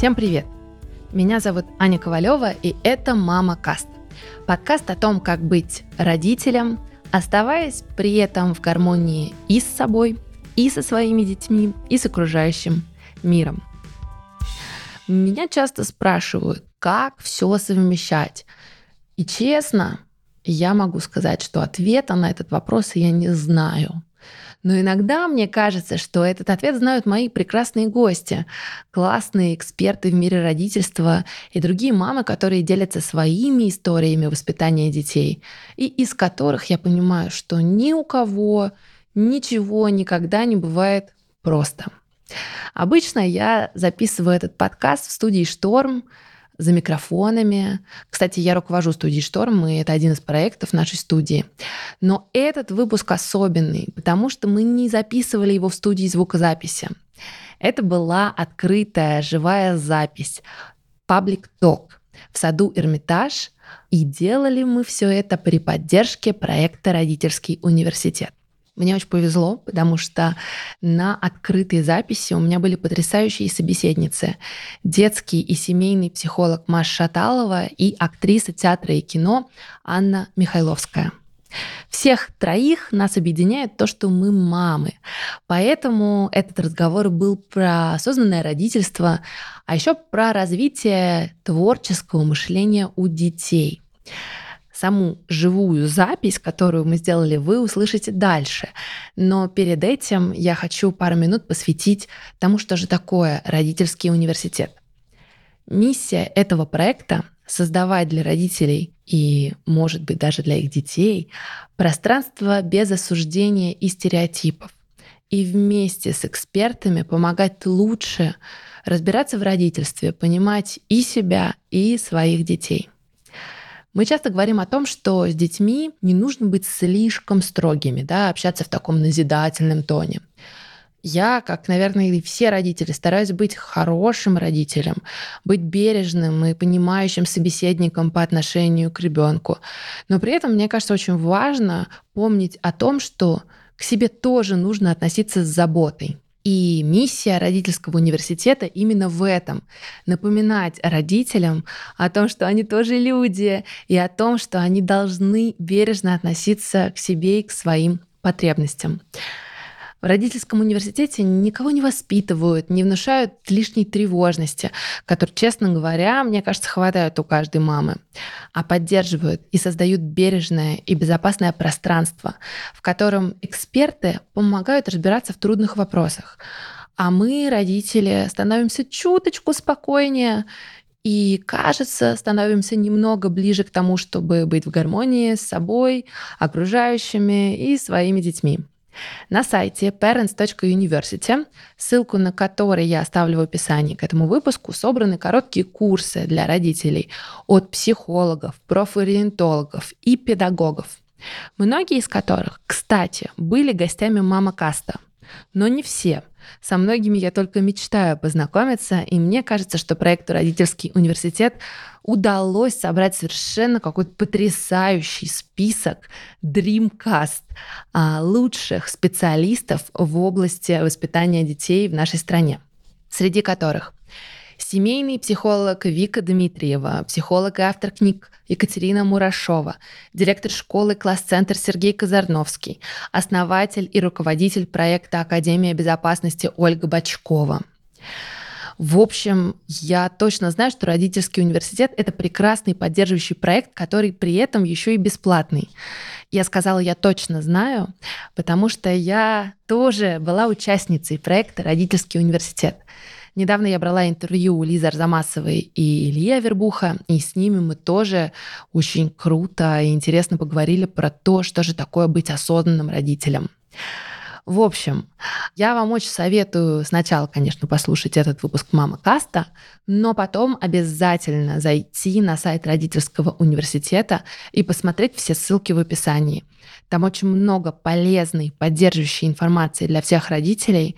Всем привет! Меня зовут Аня Ковалева, и это «Мама Каст». Подкаст о том, как быть родителем, оставаясь при этом в гармонии и с собой, и со своими детьми, и с окружающим миром. Меня часто спрашивают, как все совмещать. И честно, я могу сказать, что ответа на этот вопрос я не знаю. Но иногда мне кажется, что этот ответ знают мои прекрасные гости, классные эксперты в мире родительства и другие мамы, которые делятся своими историями воспитания детей, и из которых я понимаю, что ни у кого ничего никогда не бывает просто. Обычно я записываю этот подкаст в студии «Шторм», за микрофонами. Кстати, я руковожу студией «Шторм», и это один из проектов нашей студии. Но этот выпуск особенный, потому что мы не записывали его в студии звукозаписи. Это была открытая живая запись, паблик ток в саду Эрмитаж, и делали мы все это при поддержке проекта «Родительский университет». Мне очень повезло, потому что на открытой записи у меня были потрясающие собеседницы. Детский и семейный психолог Маша Шаталова и актриса театра и кино Анна Михайловская. Всех троих нас объединяет то, что мы мамы. Поэтому этот разговор был про осознанное родительство, а еще про развитие творческого мышления у детей саму живую запись, которую мы сделали, вы услышите дальше. Но перед этим я хочу пару минут посвятить тому, что же такое родительский университет. Миссия этого проекта — создавать для родителей и, может быть, даже для их детей пространство без осуждения и стереотипов. И вместе с экспертами помогать лучше разбираться в родительстве, понимать и себя, и своих детей — мы часто говорим о том, что с детьми не нужно быть слишком строгими, да, общаться в таком назидательном тоне. Я, как, наверное, и все родители, стараюсь быть хорошим родителем, быть бережным и понимающим собеседником по отношению к ребенку. Но при этом, мне кажется, очень важно помнить о том, что к себе тоже нужно относиться с заботой. И миссия родительского университета именно в этом. Напоминать родителям о том, что они тоже люди, и о том, что они должны бережно относиться к себе и к своим потребностям. В родительском университете никого не воспитывают, не внушают лишней тревожности, которой, честно говоря, мне кажется, хватает у каждой мамы, а поддерживают и создают бережное и безопасное пространство, в котором эксперты помогают разбираться в трудных вопросах. А мы, родители, становимся чуточку спокойнее и, кажется, становимся немного ближе к тому, чтобы быть в гармонии с собой, окружающими и своими детьми. На сайте parents.university, ссылку на который я оставлю в описании к этому выпуску, собраны короткие курсы для родителей от психологов, профориентологов и педагогов. Многие из которых, кстати, были гостями Мама Каста, но не все – со многими я только мечтаю познакомиться, и мне кажется, что проекту «Родительский университет» удалось собрать совершенно какой-то потрясающий список Dreamcast а, лучших специалистов в области воспитания детей в нашей стране, среди которых семейный психолог Вика Дмитриева, психолог и автор книг Екатерина Мурашова, директор школы «Класс-центр» Сергей Казарновский, основатель и руководитель проекта «Академия безопасности» Ольга Бачкова. В общем, я точно знаю, что родительский университет — это прекрасный поддерживающий проект, который при этом еще и бесплатный. Я сказала, я точно знаю, потому что я тоже была участницей проекта «Родительский университет». Недавно я брала интервью у Лизы Арзамасовой и Ильи Авербуха, и с ними мы тоже очень круто и интересно поговорили про то, что же такое быть осознанным родителем. В общем, я вам очень советую сначала, конечно, послушать этот выпуск «Мама Каста», но потом обязательно зайти на сайт родительского университета и посмотреть все ссылки в описании. Там очень много полезной, поддерживающей информации для всех родителей,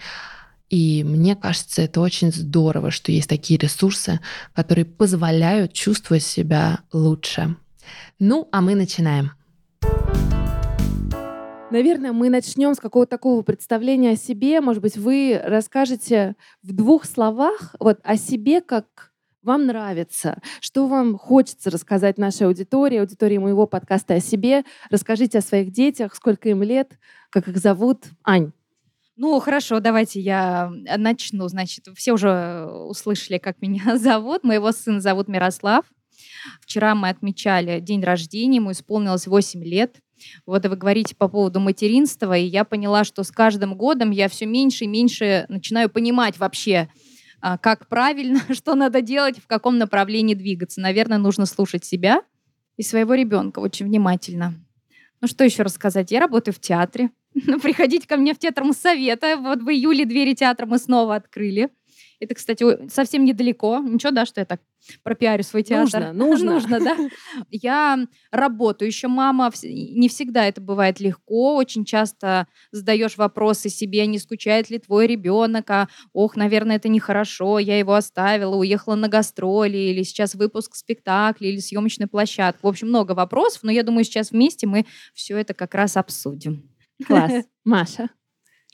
и мне кажется, это очень здорово, что есть такие ресурсы, которые позволяют чувствовать себя лучше. Ну, а мы начинаем. Наверное, мы начнем с какого-то такого представления о себе. Может быть, вы расскажете в двух словах вот о себе как вам нравится, что вам хочется рассказать нашей аудитории, аудитории моего подкаста о себе. Расскажите о своих детях, сколько им лет, как их зовут. Ань. Ну, хорошо, давайте я начну. Значит, все уже услышали, как меня зовут. Моего сына зовут Мирослав. Вчера мы отмечали день рождения, ему исполнилось 8 лет. Вот вы говорите по поводу материнства, и я поняла, что с каждым годом я все меньше и меньше начинаю понимать вообще, а, как правильно, что надо делать, в каком направлении двигаться. Наверное, нужно слушать себя и своего ребенка очень внимательно. Ну что еще рассказать? Я работаю в театре. Приходите ко мне в театр Моссовета. Вот в июле двери театра мы снова открыли. Это, кстати, совсем недалеко. Ничего, да, что я так пропиарю свой театр. Нужно, нужно. нужно, да. Я работаю еще мама. Не всегда это бывает легко. Очень часто задаешь вопросы себе, не скучает ли твой ребенок, а ох, наверное, это нехорошо, я его оставила, уехала на гастроли, или сейчас выпуск спектакля, или съемочная площадка. В общем, много вопросов, но я думаю, сейчас вместе мы все это как раз обсудим. Класс. Маша?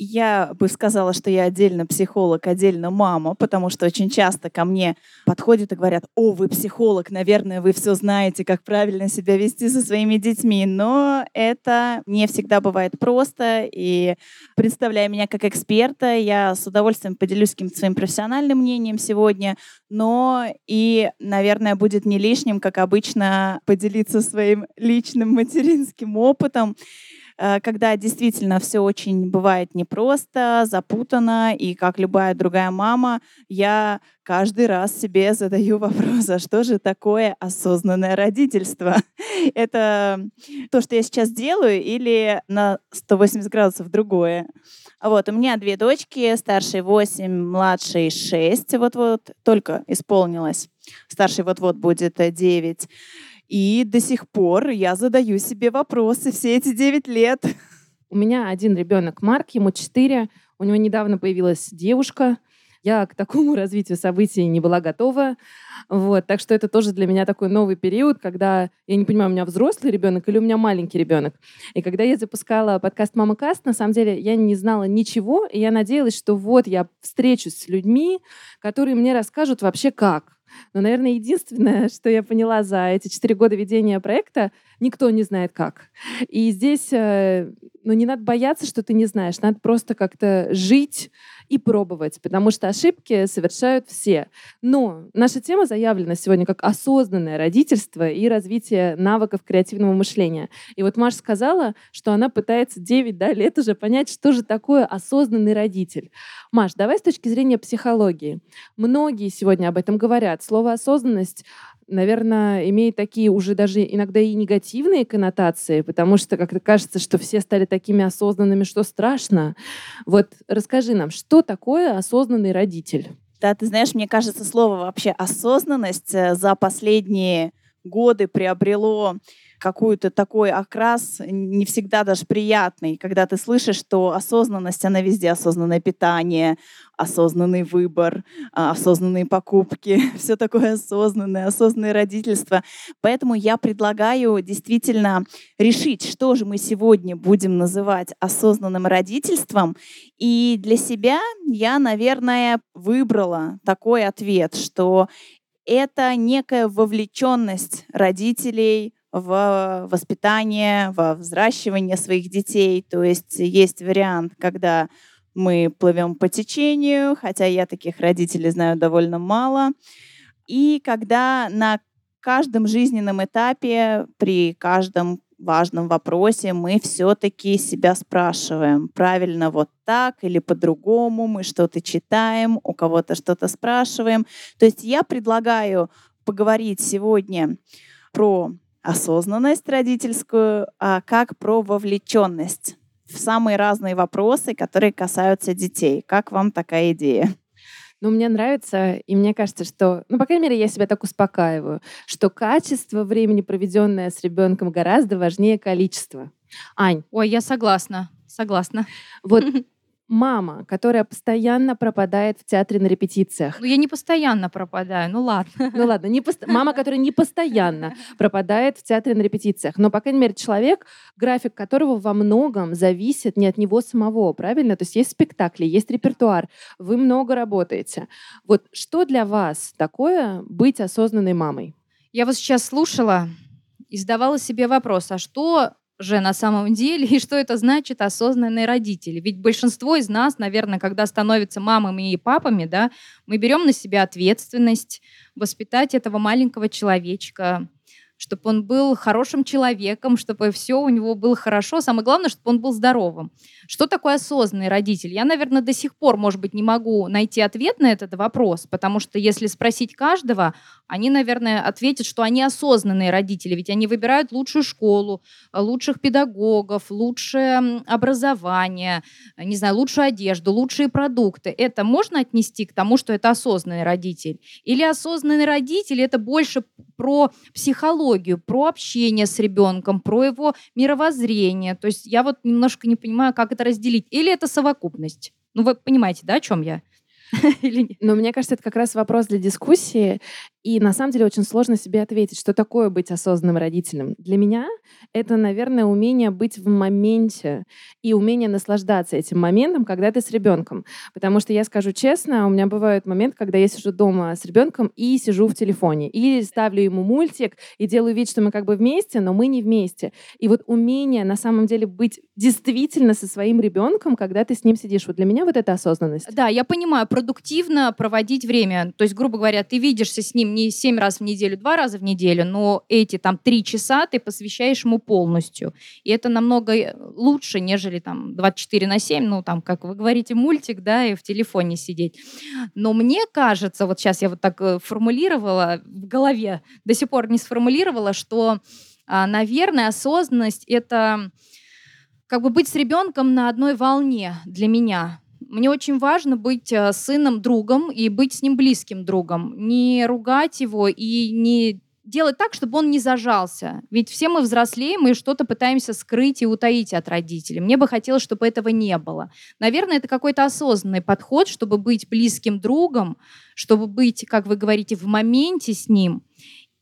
Я бы сказала, что я отдельно психолог, отдельно мама, потому что очень часто ко мне подходят и говорят, о, вы психолог, наверное, вы все знаете, как правильно себя вести со своими детьми. Но это не всегда бывает просто. И представляя меня как эксперта, я с удовольствием поделюсь каким-то своим профессиональным мнением сегодня, но и, наверное, будет не лишним, как обычно, поделиться своим личным материнским опытом. Э, когда действительно все очень бывает непросто, запутано, и как любая другая мама, я каждый раз себе задаю вопрос, а что же такое осознанное родительство? Это то, что я сейчас делаю, или на 180 градусов другое? Вот, у меня две дочки, старшей 8, младшей 6, вот-вот только исполнилось. Старший вот-вот будет 9. И до сих пор я задаю себе вопросы все эти 9 лет. У меня один ребенок Марк, ему 4. У него недавно появилась девушка. Я к такому развитию событий не была готова. Вот, так что это тоже для меня такой новый период, когда я не понимаю, у меня взрослый ребенок или у меня маленький ребенок. И когда я запускала подкаст «Мама Каст», на самом деле я не знала ничего, и я надеялась, что вот я встречусь с людьми, которые мне расскажут вообще как но, наверное, единственное, что я поняла за эти четыре года ведения проекта, никто не знает как. И здесь э, ну, не надо бояться, что ты не знаешь. Надо просто как-то жить и пробовать, потому что ошибки совершают все. Но наша тема заявлена сегодня как осознанное родительство и развитие навыков креативного мышления. И вот Маша сказала, что она пытается 9 да, лет уже понять, что же такое осознанный родитель. Маш, давай с точки зрения психологии. Многие сегодня об этом говорят. Слово осознанность наверное, имеет такие уже даже иногда и негативные коннотации, потому что как-то кажется, что все стали такими осознанными, что страшно. Вот расскажи нам, что такое осознанный родитель? Да, ты знаешь, мне кажется, слово вообще осознанность э, за последние годы приобрело какой-то такой окрас, не всегда даже приятный, когда ты слышишь, что осознанность, она везде, осознанное питание, осознанный выбор, а, осознанные покупки, все такое осознанное, осознанное родительство. Поэтому я предлагаю действительно решить, что же мы сегодня будем называть осознанным родительством. И для себя я, наверное, выбрала такой ответ, что это некая вовлеченность родителей в воспитание, во взращивание своих детей. То есть есть вариант, когда мы плывем по течению, хотя я таких родителей знаю довольно мало. И когда на каждом жизненном этапе, при каждом важном вопросе мы все-таки себя спрашиваем, правильно вот так или по-другому, мы что-то читаем, у кого-то что-то спрашиваем. То есть я предлагаю поговорить сегодня про осознанность родительскую, а как про вовлеченность в самые разные вопросы, которые касаются детей. Как вам такая идея? Ну, мне нравится, и мне кажется, что, ну, по крайней мере, я себя так успокаиваю, что качество времени, проведенное с ребенком, гораздо важнее количества. Ань. Ой, я согласна, согласна. Вот мама, которая постоянно пропадает в театре на репетициях. Ну, я не постоянно пропадаю, ну ладно. Ну ладно, не пост... мама, которая не постоянно пропадает в театре на репетициях. Но, по крайней мере, человек, график которого во многом зависит не от него самого, правильно? То есть есть спектакли, есть репертуар, вы много работаете. Вот что для вас такое быть осознанной мамой? Я вот сейчас слушала и задавала себе вопрос, а что же на самом деле, и что это значит осознанные родители. Ведь большинство из нас, наверное, когда становятся мамами и папами, да, мы берем на себя ответственность воспитать этого маленького человечка, чтобы он был хорошим человеком, чтобы все у него было хорошо. Самое главное, чтобы он был здоровым. Что такое осознанный родитель? Я, наверное, до сих пор, может быть, не могу найти ответ на этот вопрос, потому что если спросить каждого, они, наверное, ответят, что они осознанные родители, ведь они выбирают лучшую школу, лучших педагогов, лучшее образование, не знаю, лучшую одежду, лучшие продукты. Это можно отнести к тому, что это осознанный родитель? Или осознанный родитель это больше про психологию, про общение с ребенком, про его мировоззрение? То есть я вот немножко не понимаю, как это разделить. Или это совокупность? Ну, вы понимаете, да, о чем я? Но мне кажется, это как раз вопрос для дискуссии. И на самом деле очень сложно себе ответить, что такое быть осознанным родителем. Для меня это, наверное, умение быть в моменте и умение наслаждаться этим моментом, когда ты с ребенком. Потому что я скажу честно, у меня бывает момент, когда я сижу дома с ребенком и сижу в телефоне, и ставлю ему мультик, и делаю вид, что мы как бы вместе, но мы не вместе. И вот умение на самом деле быть действительно со своим ребенком, когда ты с ним сидишь, вот для меня вот это осознанность. Да, я понимаю, продуктивно проводить время. То есть, грубо говоря, ты видишься с ним не семь раз в неделю, два раза в неделю, но эти там три часа ты посвящаешь ему полностью. И это намного э, лучше, нежели там 24 на 7, ну там, как вы говорите, мультик, да, и в телефоне сидеть. Но мне кажется, вот сейчас я вот так э, формулировала в голове, до сих пор не сформулировала, что, а, наверное, осознанность — это как бы быть с ребенком на одной волне для меня. Мне очень важно быть э, сыном другом и быть с ним близким другом. Не ругать его и не делать так, чтобы он не зажался. Ведь все мы взрослеем и что-то пытаемся скрыть и утаить от родителей. Мне бы хотелось, чтобы этого не было. Наверное, это какой-то осознанный подход, чтобы быть близким другом, чтобы быть, как вы говорите, в моменте с ним.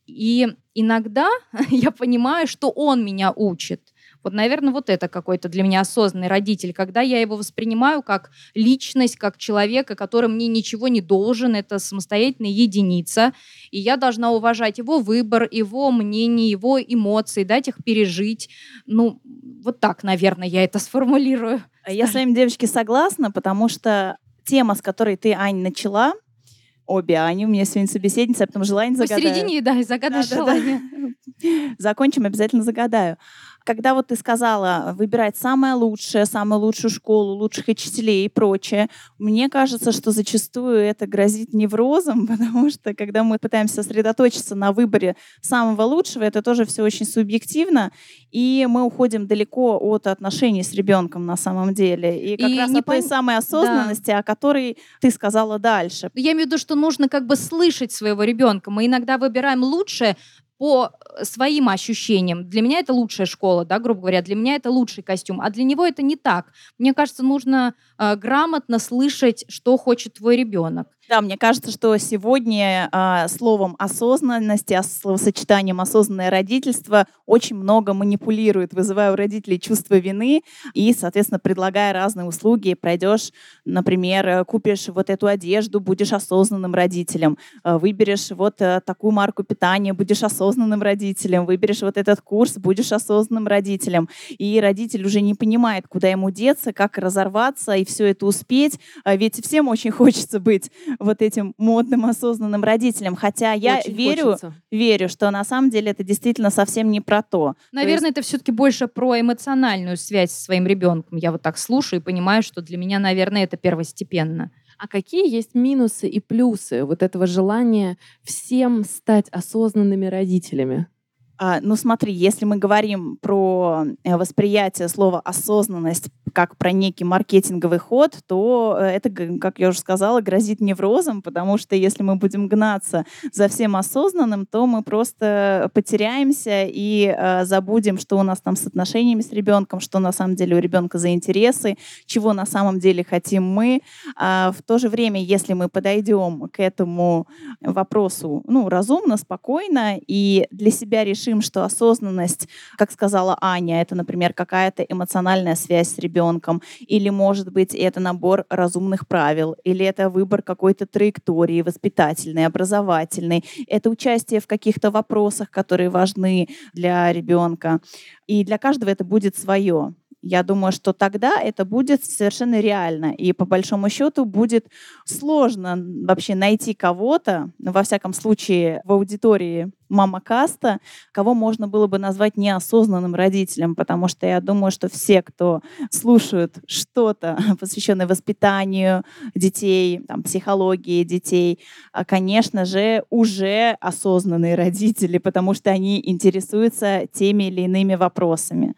И иногда я понимаю, что он меня учит. Вот, наверное, вот это какой-то для меня осознанный родитель, когда я его воспринимаю как личность, как человека, который мне ничего не должен, это самостоятельная единица, и я должна уважать его выбор, его мнение, его эмоции, дать их пережить. Ну, вот так, наверное, я это сформулирую. Я с вами, девочки, согласна, потому что тема, с которой ты, Ань, начала, обе Ани, у меня сегодня собеседница, а потом желание загадаю. Посередине, да, загадай да, желание. Да, да. Закончим, обязательно загадаю когда вот ты сказала выбирать самое лучшее, самую лучшую школу, лучших учителей и прочее, мне кажется, что зачастую это грозит неврозом, потому что когда мы пытаемся сосредоточиться на выборе самого лучшего, это тоже все очень субъективно, и мы уходим далеко от отношений с ребенком на самом деле. И как и раз от пон... той самой осознанности, да. о которой ты сказала дальше. Я имею в виду, что нужно как бы слышать своего ребенка. Мы иногда выбираем лучшее, по своим ощущениям. Для меня это лучшая школа, да, грубо говоря, для меня это лучший костюм, а для него это не так. Мне кажется, нужно э, грамотно слышать, что хочет твой ребенок. Да, мне кажется, что сегодня э, словом осознанности, словосочетанием осознанное родительство очень много манипулирует, вызывая у родителей чувство вины и, соответственно, предлагая разные услуги. Пройдешь, например, э, купишь вот эту одежду, будешь осознанным родителем, э, выберешь вот э, такую марку питания, будешь осознанным родителем, выберешь вот этот курс, будешь осознанным родителем. И родитель уже не понимает, куда ему деться, как разорваться и все это успеть. Ведь всем очень хочется быть вот этим модным, осознанным родителям. Хотя я Очень верю, верю, что на самом деле это действительно совсем не про то. Наверное, то есть... это все-таки больше про эмоциональную связь со своим ребенком. Я вот так слушаю и понимаю, что для меня, наверное, это первостепенно. А какие есть минусы и плюсы вот этого желания всем стать осознанными родителями? А, ну смотри, если мы говорим про э, восприятие слова осознанность как про некий маркетинговый ход, то э, это, как я уже сказала, грозит неврозом, потому что если мы будем гнаться за всем осознанным, то мы просто потеряемся и э, забудем, что у нас там с отношениями с ребенком, что на самом деле у ребенка за интересы, чего на самом деле хотим мы. А в то же время, если мы подойдем к этому вопросу ну, разумно, спокойно и для себя решим, решим, что осознанность, как сказала Аня, это, например, какая-то эмоциональная связь с ребенком, или, может быть, это набор разумных правил, или это выбор какой-то траектории воспитательной, образовательной, это участие в каких-то вопросах, которые важны для ребенка. И для каждого это будет свое. Я думаю, что тогда это будет совершенно реально. И по большому счету будет сложно вообще найти кого-то, во всяком случае в аудитории мама каста, кого можно было бы назвать неосознанным родителем, потому что я думаю, что все, кто слушают что-то, посвященное воспитанию детей, там, психологии детей, а, конечно же, уже осознанные родители, потому что они интересуются теми или иными вопросами.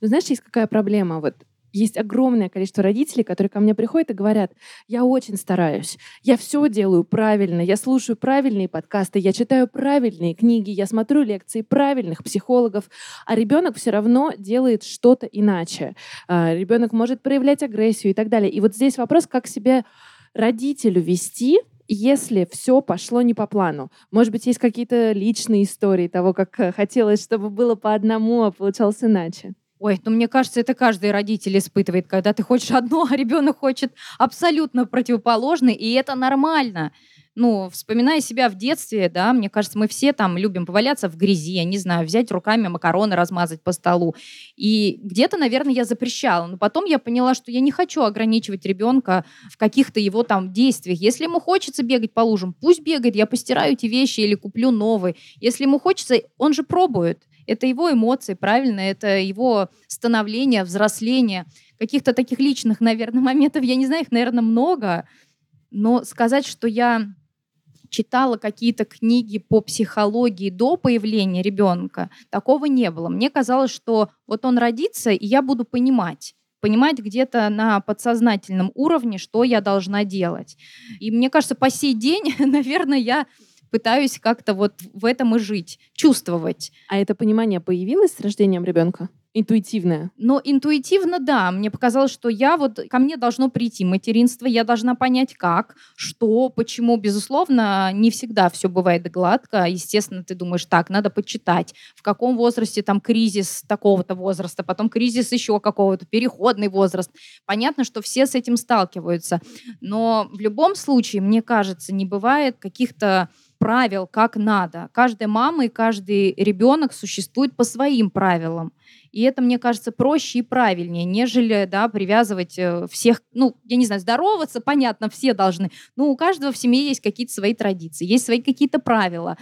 Но знаешь, есть какая проблема? Вот есть огромное количество родителей, которые ко мне приходят и говорят, я очень стараюсь, я все делаю правильно, я слушаю правильные подкасты, я читаю правильные книги, я смотрю лекции правильных психологов, а ребенок все равно делает что-то иначе. А, ребенок может проявлять агрессию и так далее. И вот здесь вопрос, как себя родителю вести, если все пошло не по плану. Может быть, есть какие-то личные истории того, как хотелось, чтобы было по одному, а получалось иначе. Ой, ну мне кажется, это каждый родитель испытывает, когда ты хочешь одно, а ребенок хочет абсолютно противоположное, и это нормально. Ну, вспоминая себя в детстве, да, мне кажется, мы все там любим поваляться в грязи, я не знаю, взять руками макароны, размазать по столу. И где-то, наверное, я запрещала. Но потом я поняла, что я не хочу ограничивать ребенка в каких-то его там действиях. Если ему хочется бегать по лужам, пусть бегает, я постираю эти вещи или куплю новые. Если ему хочется, он же пробует. Это его эмоции, правильно? Это его становление, взросление. Каких-то таких личных, наверное, моментов, я не знаю, их, наверное, много. Но сказать, что я читала какие-то книги по психологии до появления ребенка, такого не было. Мне казалось, что вот он родится, и я буду понимать понимать где-то на подсознательном уровне, что я должна делать. И мне кажется, по сей день, наверное, я пытаюсь как-то вот в этом и жить, чувствовать. А это понимание появилось с рождением ребенка? Интуитивное. Но интуитивно, да. Мне показалось, что я вот ко мне должно прийти материнство, я должна понять, как, что, почему. Безусловно, не всегда все бывает гладко. Естественно, ты думаешь, так, надо почитать, в каком возрасте там кризис такого-то возраста, потом кризис еще какого-то, переходный возраст. Понятно, что все с этим сталкиваются. Но в любом случае, мне кажется, не бывает каких-то правил, как надо. Каждая мама и каждый ребенок существует по своим правилам. И это, мне кажется, проще и правильнее, нежели да, привязывать э, всех, ну, я не знаю, здороваться, понятно, все должны. Но у каждого в семье есть какие-то свои традиции, есть свои какие-то правила.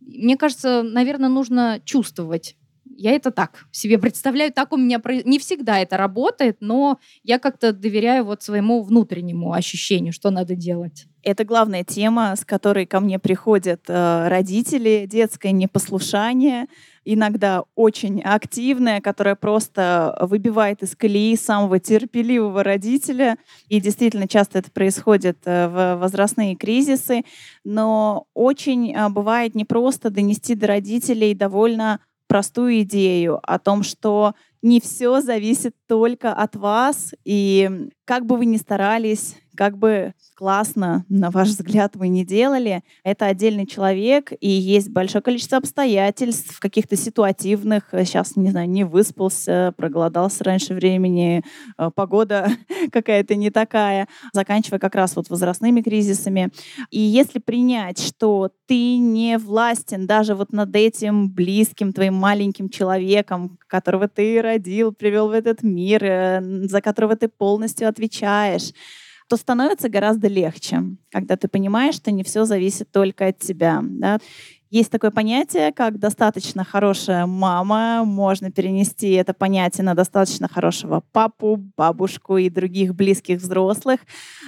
Мне кажется, наверное, нужно чувствовать я это так себе представляю, так у меня не всегда это работает, но я как-то доверяю вот своему внутреннему ощущению, что надо делать. Это главная тема, с которой ко мне приходят э, родители, детское непослушание, иногда очень активное, которое просто выбивает из колеи самого терпеливого родителя. И действительно часто это происходит э, в возрастные кризисы. Но очень э, бывает непросто донести до родителей довольно простую идею о том, что не все зависит только от вас, и как бы вы ни старались, как бы классно, на ваш взгляд, вы не делали, это отдельный человек, и есть большое количество обстоятельств, каких-то ситуативных, сейчас, не знаю, не выспался, проголодался раньше времени, э, погода какая-то не такая, заканчивая как раз вот возрастными кризисами. И если принять, что ты не властен даже вот над этим близким твоим маленьким человеком, которого ты родил, привел в этот мир, э, за которого ты полностью отвечаешь, то становится гораздо легче, когда ты понимаешь, что не все зависит только от тебя. Да? Есть такое понятие, как достаточно хорошая мама. Можно перенести это понятие на достаточно хорошего папу, бабушку и других близких взрослых.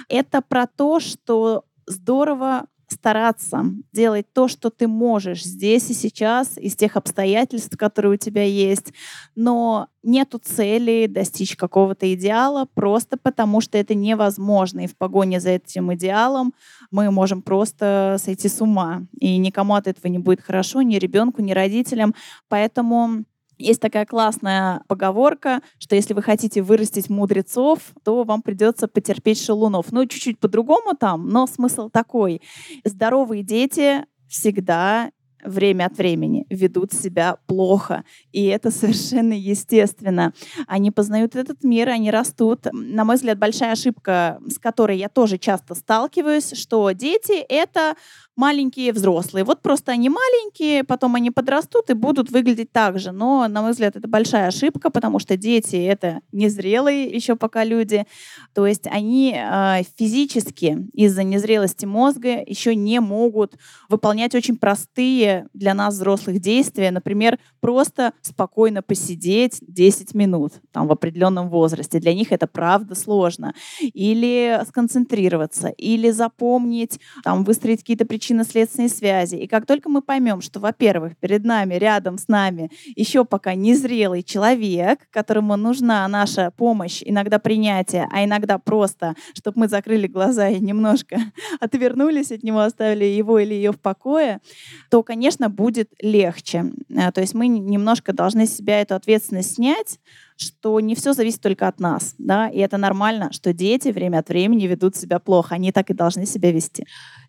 Это про то, что здорово стараться делать то, что ты можешь здесь и сейчас, из тех обстоятельств, которые у тебя есть, но нету цели достичь какого-то идеала просто потому, что это невозможно. И в погоне за этим идеалом мы можем просто сойти с ума. И никому от этого не будет хорошо, ни ребенку, ни родителям. Поэтому есть такая классная поговорка, что если вы хотите вырастить мудрецов, то вам придется потерпеть шалунов. Ну, чуть-чуть по-другому там, но смысл такой. Здоровые дети всегда время от времени ведут себя плохо. И это совершенно естественно. Они познают этот мир, они растут. На мой взгляд, большая ошибка, с которой я тоже часто сталкиваюсь, что дети — это маленькие взрослые. Вот просто они маленькие, потом они подрастут и будут выглядеть так же. Но, на мой взгляд, это большая ошибка, потому что дети — это незрелые еще пока люди. То есть они э, физически из-за незрелости мозга еще не могут выполнять очень простые для нас взрослых действия. Например, просто спокойно посидеть 10 минут там, в определенном возрасте. Для них это правда сложно. Или сконцентрироваться, или запомнить, там, выстроить какие-то причины причинно-следственные связи. И как только мы поймем, что, во-первых, перед нами, рядом с нами еще пока незрелый человек, которому нужна наша помощь, иногда принятие, а иногда просто, чтобы мы закрыли глаза и немножко отвернулись от него, оставили его или ее в покое, то, конечно, будет легче. Э, то есть мы немножко должны себя эту ответственность снять, что не все зависит только от нас, да, и это нормально, что дети время от времени ведут себя плохо, они так и должны себя вести.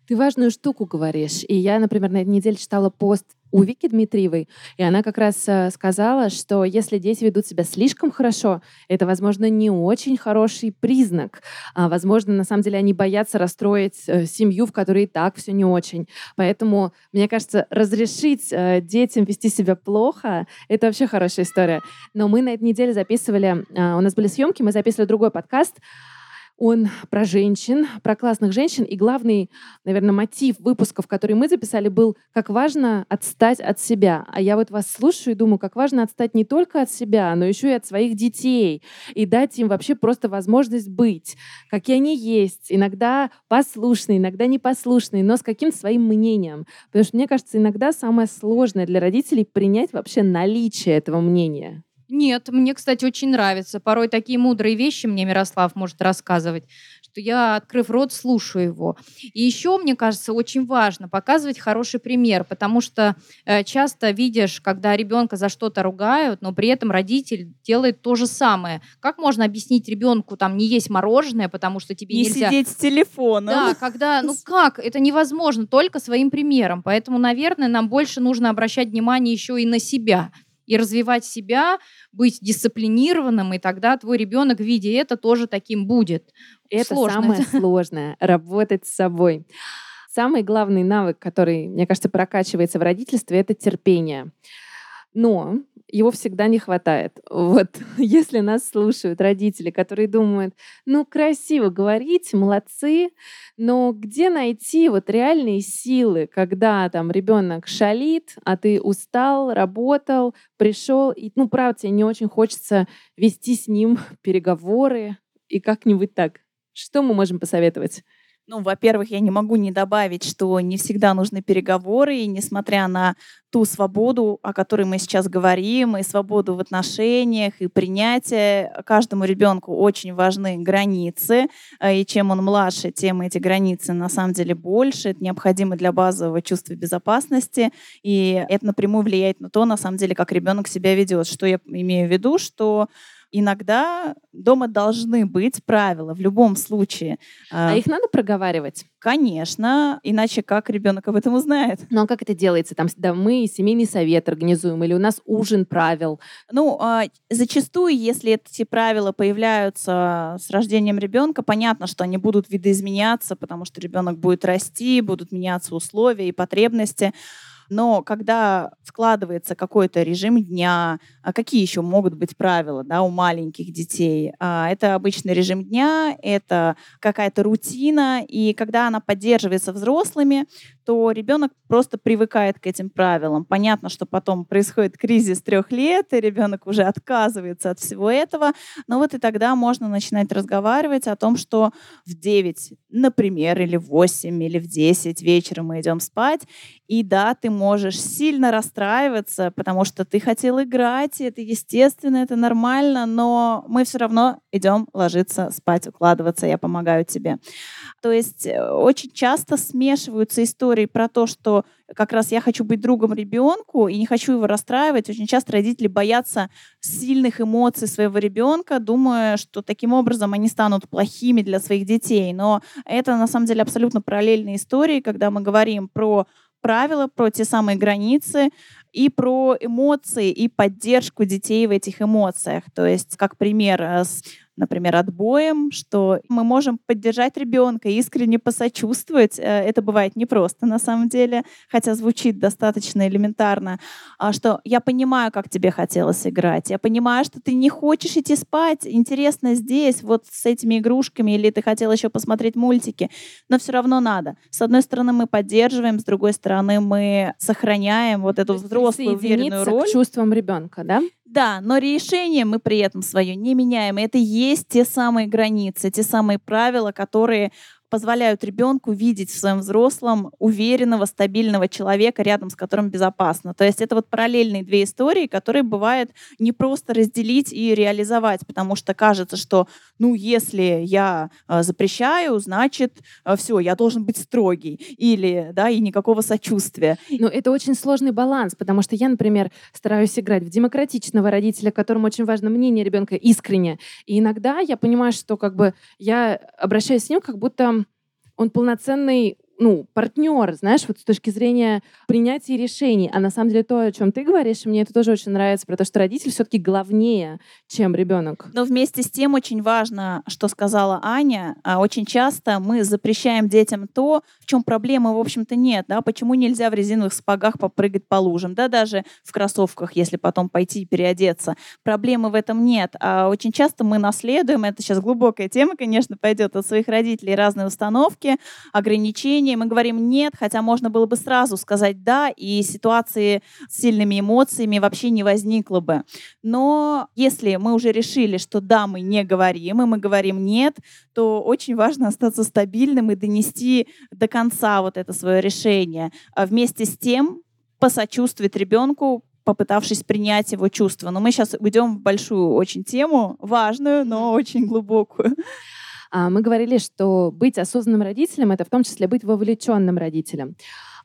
Ты важную штуку говоришь. И я, например, на этой неделе читала пост у Вики Дмитриевой, и она как раз э, сказала, что если дети ведут себя слишком хорошо, это, возможно, не очень хороший признак. А, возможно, на самом деле они боятся расстроить э, семью, в которой и так все не очень. Поэтому, мне кажется, разрешить э, детям вести себя плохо — это вообще хорошая история. Но мы на этой неделе записывали, у нас были съемки, мы записывали другой подкаст, он про женщин, про классных женщин. И главный, наверное, мотив выпусков, которые мы записали, был, как важно отстать от себя. А я вот вас слушаю и думаю, как важно отстать не только от себя, но еще и от своих детей. И дать им вообще просто возможность быть, какие они есть. Иногда послушные, иногда непослушные, но с каким-то своим мнением. Потому что, мне кажется, иногда самое сложное для родителей принять вообще наличие этого мнения. Нет, мне, кстати, очень нравится. Порой такие мудрые вещи мне Мирослав может рассказывать, что я, открыв рот, слушаю его. И еще, мне кажется, очень важно показывать хороший пример, потому что э, часто видишь, когда ребенка за что-то ругают, но при этом родитель делает то же самое. Как можно объяснить ребенку там не есть мороженое, потому что тебе не нельзя... сидеть с телефоном. Да, когда, ну как, это невозможно, только своим примером. Поэтому, наверное, нам больше нужно обращать внимание еще и на себя и развивать себя, быть дисциплинированным, и тогда твой ребенок, видя это, тоже таким будет. Это Сложно. самое сложное — работать с собой. Самый главный навык, который, мне кажется, прокачивается в родительстве, это терпение. Но его всегда не хватает. Вот если нас слушают родители, которые думают, ну, красиво говорить, молодцы, но где найти вот реальные силы, когда там ребенок шалит, а ты устал, работал, пришел, и, ну, правда, тебе не очень хочется вести с ним переговоры и как-нибудь так. Что мы можем посоветовать? Ну, во-первых, я не могу не добавить, что не всегда нужны переговоры, и несмотря на ту свободу, о которой мы сейчас говорим, и свободу в отношениях, и принятие, каждому ребенку очень важны границы, э, и чем он младше, тем эти границы на самом деле больше. Это необходимо для базового чувства безопасности, и это напрямую влияет на то, на самом деле, как ребенок себя ведет. Что я имею в виду, что иногда дома должны быть правила в любом случае. А их надо проговаривать? Конечно, иначе как ребенок об этом узнает? Ну а как это делается? Там да, мы семейный совет организуем или у нас ужин правил? Ну, а, зачастую, если эти правила появляются с рождением ребенка, понятно, что они будут видоизменяться, потому что ребенок будет расти, будут меняться условия и потребности. Но когда складывается какой-то режим дня, а какие еще могут быть правила да, у маленьких детей? А, это обычный режим дня, это какая-то рутина, и когда она поддерживается взрослыми, то ребенок просто привыкает к этим правилам. Понятно, что потом происходит кризис трех лет, и ребенок уже отказывается от всего этого. Но вот и тогда можно начинать разговаривать о том, что в 9 например, или в 8, или в 10 вечера мы идем спать, и да, ты можешь сильно расстраиваться, потому что ты хотел играть, и это естественно, это нормально, но мы все равно идем ложиться спать, укладываться, я помогаю тебе. То есть э, очень часто смешиваются истории про то, что как раз я хочу быть другом ребенку и не хочу его расстраивать. Очень часто родители боятся сильных эмоций своего ребенка, думая, что таким образом они станут плохими для своих детей. Но это на самом деле абсолютно параллельные истории, когда мы говорим про правила, про те самые границы и про эмоции и поддержку детей в этих эмоциях. То есть, как пример, э, с например, отбоем, что мы можем поддержать ребенка, искренне посочувствовать. Э, это бывает непросто на самом деле, хотя звучит достаточно элементарно, а, что я понимаю, как тебе хотелось играть, я понимаю, что ты не хочешь идти спать, интересно здесь, вот с этими игрушками, или ты хотел еще посмотреть мультики, но все равно надо. С одной стороны, мы поддерживаем, с другой стороны, мы сохраняем вот эту взрослую уверенную роль. к чувствам ребенка, да? Да, но решение мы при этом свое не меняем. И это есть те самые границы, те самые правила, которые позволяют ребенку видеть в своем взрослом уверенного, стабильного человека, рядом с которым безопасно. То есть это вот параллельные две истории, которые бывает не просто разделить и реализовать, потому что кажется, что, ну, если я э, запрещаю, значит, э, все, я должен быть строгий, или, да, и никакого сочувствия. Но это очень сложный баланс, потому что я, например, стараюсь играть в демократичного родителя, которому очень важно мнение ребенка искренне. И иногда я понимаю, что как бы я обращаюсь с ним, как будто он полноценный ну, партнер, знаешь, вот с точки зрения принятия решений. А на самом деле то, о чем ты говоришь, мне это тоже очень нравится, про то, что родитель все-таки главнее, чем ребенок. Но вместе с тем очень важно, что сказала Аня. А очень часто мы запрещаем детям то, в чем проблемы, в общем-то, нет. Да? Почему нельзя в резиновых сапогах попрыгать по лужам? Да, даже в кроссовках, если потом пойти и переодеться. Проблемы в этом нет. А очень часто мы наследуем, это сейчас глубокая тема, конечно, пойдет от своих родителей, разные установки, ограничения, решение, мы говорим нет, хотя можно было бы сразу сказать да, и ситуации с сильными эмоциями вообще не возникло бы. Но если мы уже решили, что да, мы не говорим, и мы говорим нет, то очень важно остаться стабильным и донести до конца вот это свое решение. А вместе с тем посочувствовать ребенку, попытавшись принять его чувства. Но мы сейчас уйдем в большую очень тему, важную, но очень глубокую. А, мы говорили, что быть осознанным родителем — это в том числе быть вовлеченным родителем.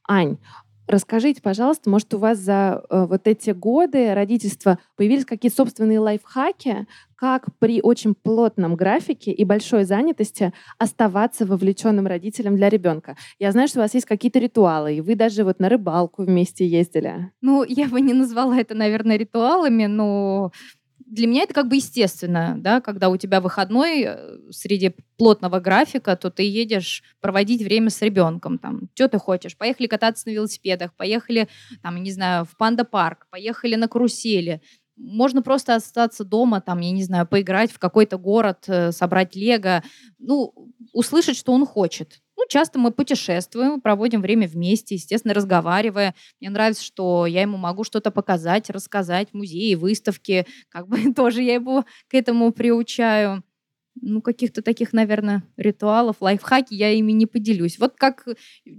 Ань, Расскажите, пожалуйста, может, у вас за э, вот эти годы родительства появились какие-то собственные лайфхаки, как при очень плотном графике и большой занятости оставаться вовлеченным родителем для ребенка? Я знаю, что у вас есть какие-то ритуалы, и вы даже вот на рыбалку вместе ездили. Ну, я бы не назвала это, наверное, ритуалами, но для меня это как бы естественно, да, когда у тебя выходной э, среди плотного графика, то ты едешь проводить время с ребенком, там, что ты хочешь, поехали кататься на велосипедах, поехали, там, не знаю, в панда-парк, поехали на карусели, можно просто остаться дома, там, я не знаю, поиграть в какой-то город, э, собрать лего, ну, услышать, что он хочет. Ну, часто мы путешествуем, проводим время вместе, естественно, разговаривая. Мне нравится, что я ему могу что-то показать, рассказать, музеи, выставки. Как бы тоже я его к этому приучаю ну, каких-то таких, наверное, ритуалов, лайфхаки я ими не поделюсь. Вот как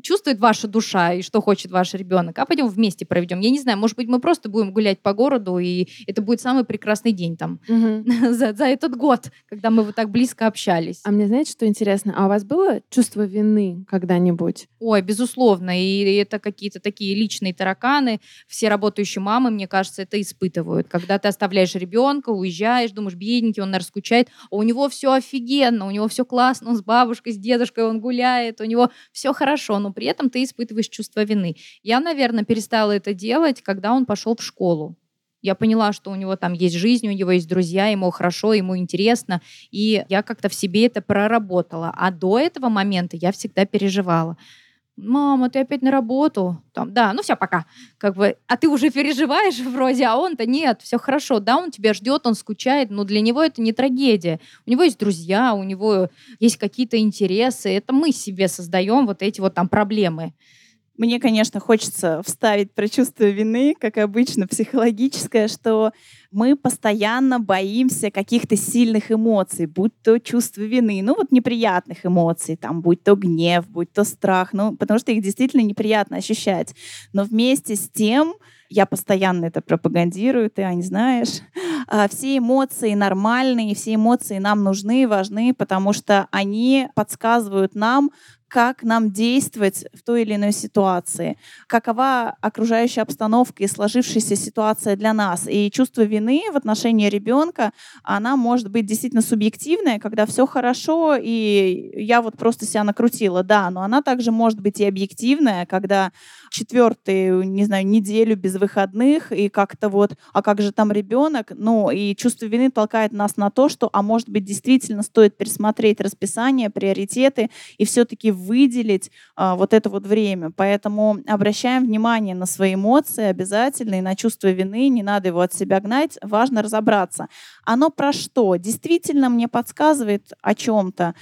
чувствует ваша душа и что хочет ваш ребенок, а пойдем вместе проведем. Я не знаю, может быть, мы просто будем гулять по городу, и это будет самый прекрасный день там угу. за, за этот год, когда мы вот так близко общались. А мне знаете, что интересно? А у вас было чувство вины когда-нибудь? Ой, безусловно. И это какие-то такие личные тараканы. Все работающие мамы, мне кажется, это испытывают. Когда ты оставляешь ребенка, уезжаешь, думаешь, бедненький, он, наверное, скучает, а у него все все офигенно, у него все классно, он с бабушкой, с дедушкой, он гуляет, у него все хорошо, но при этом ты испытываешь чувство вины. Я, наверное, перестала это делать, когда он пошел в школу. Я поняла, что у него там есть жизнь, у него есть друзья, ему хорошо, ему интересно. И я как-то в себе это проработала. А до этого момента я всегда переживала мама, ты опять на работу. Там, да, ну все, пока. Как бы, а ты уже переживаешь вроде, а он-то нет, все хорошо. Да, он тебя ждет, он скучает, но для него это не трагедия. У него есть друзья, у него есть какие-то интересы. Это мы себе создаем вот эти вот там проблемы. Мне, конечно, хочется вставить про чувство вины, как обычно, психологическое, что мы постоянно боимся каких-то сильных эмоций, будь то чувство вины, ну вот неприятных эмоций, там, будь то гнев, будь то страх, ну, потому что их действительно неприятно ощущать. Но вместе с тем, я постоянно это пропагандирую, ты, Ань, знаешь. А, все эмоции нормальные, все эмоции нам нужны важны, потому что они подсказывают нам, как нам действовать в той или иной ситуации, какова окружающая обстановка и сложившаяся ситуация для нас. И чувство вины в отношении ребенка, она может быть действительно субъективная, когда все хорошо, и я вот просто себя накрутила, да, но она также может быть и объективная, когда четвертую, не знаю, неделю без выходных, и как-то вот, а как же там ребенок? Ну, и чувство вины толкает нас на то, что, а может быть, действительно стоит пересмотреть расписание, приоритеты и все-таки выделить а, вот это вот время. Поэтому обращаем внимание на свои эмоции обязательно и на чувство вины, не надо его от себя гнать, важно разобраться. Оно про что? Действительно мне подсказывает о чем-то?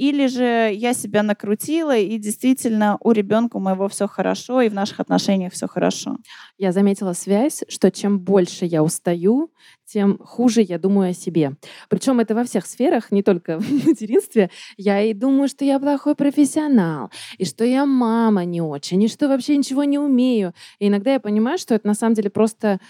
Или же я себя накрутила, и действительно у ребенка моего все хорошо, и в наших отношениях все хорошо. Я заметила связь, что чем больше я устаю, тем хуже я думаю о себе. Причем это во всех сферах, не только в материнстве. Я и думаю, что я плохой профессионал, и что я мама не очень, и что вообще ничего не умею. И иногда я понимаю, что это на самом деле просто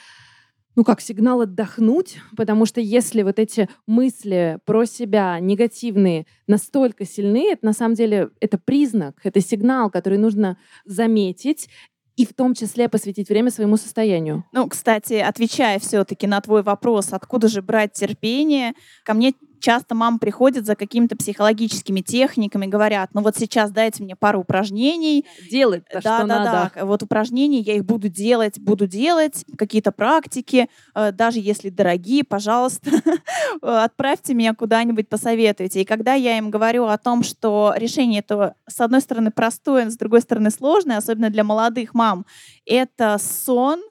ну как сигнал отдохнуть, потому что если вот эти мысли про себя негативные настолько сильны, это на самом деле это признак, это сигнал, который нужно заметить и в том числе посвятить время своему состоянию. Ну, кстати, отвечая все-таки на твой вопрос, откуда же брать терпение, ко мне часто мама приходит за какими-то психологическими техниками, говорят, ну вот сейчас дайте мне пару упражнений. Делать да, что да, надо. Да, вот упражнения я их буду делать, буду делать, какие-то практики, э, даже если дорогие, пожалуйста, отправьте меня куда-нибудь, посоветуйте. И когда я им говорю о том, что решение это, с одной стороны, простое, с другой стороны, сложное, особенно для молодых мам, это сон,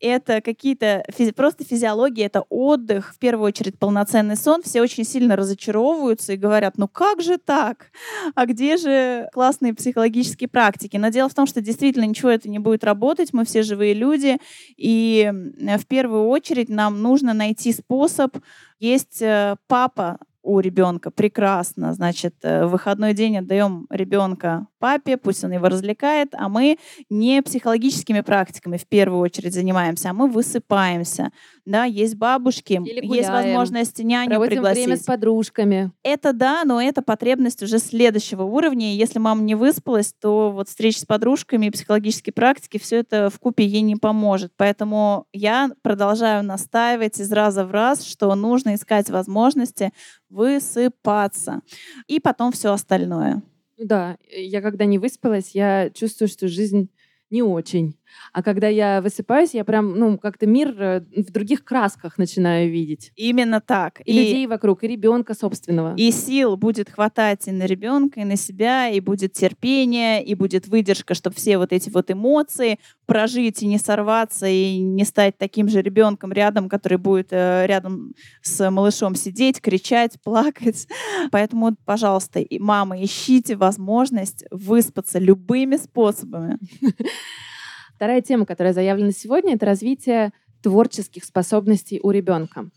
это какие-то физи- просто физиология, это отдых, в первую очередь полноценный сон. Все очень сильно разочаровываются и говорят, ну как же так? А где же классные психологические практики? Но дело в том, что действительно ничего это не будет работать, мы все живые люди, и в первую очередь нам нужно найти способ. Есть э, папа, у ребенка прекрасно, значит, э, в выходной день отдаем ребенка папе, пусть он его развлекает, а мы не психологическими практиками в первую очередь занимаемся, а мы высыпаемся. Да, есть бабушки, Или гуляем, есть возможность няню проводим пригласить. время с подружками. Это да, но это потребность уже следующего уровня. И если мама не выспалась, то вот встреча с подружками и психологические практики, все это в купе ей не поможет. Поэтому я продолжаю настаивать из раза в раз, что нужно искать возможности высыпаться. И потом все остальное. Да, я когда не выспалась, я чувствую, что жизнь не очень. А когда я высыпаюсь, я прям, ну, как-то мир э, в других красках начинаю видеть. Именно так. И, и людей вокруг, и ребенка собственного. И сил будет хватать и на ребенка, и на себя, и будет терпение, и будет выдержка, чтобы все вот эти вот эмоции прожить и не сорваться, и не стать таким же ребенком рядом, который будет э, рядом с малышом сидеть, кричать, плакать. Поэтому, пожалуйста, и мама, ищите возможность выспаться любыми способами. Вторая тема, которая заявлена сегодня, это развитие творческих способностей у ребенка.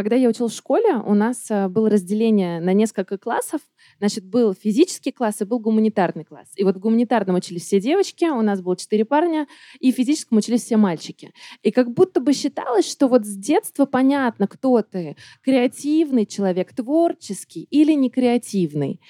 Когда я училась в школе, у нас э, было разделение на несколько классов. Значит, был физический класс и был гуманитарный класс. И вот в гуманитарном учились все девочки, у нас было четыре парня, и в физическом учились все мальчики. И как будто бы считалось, что вот с детства понятно, кто ты. Креативный человек, творческий или не креативный.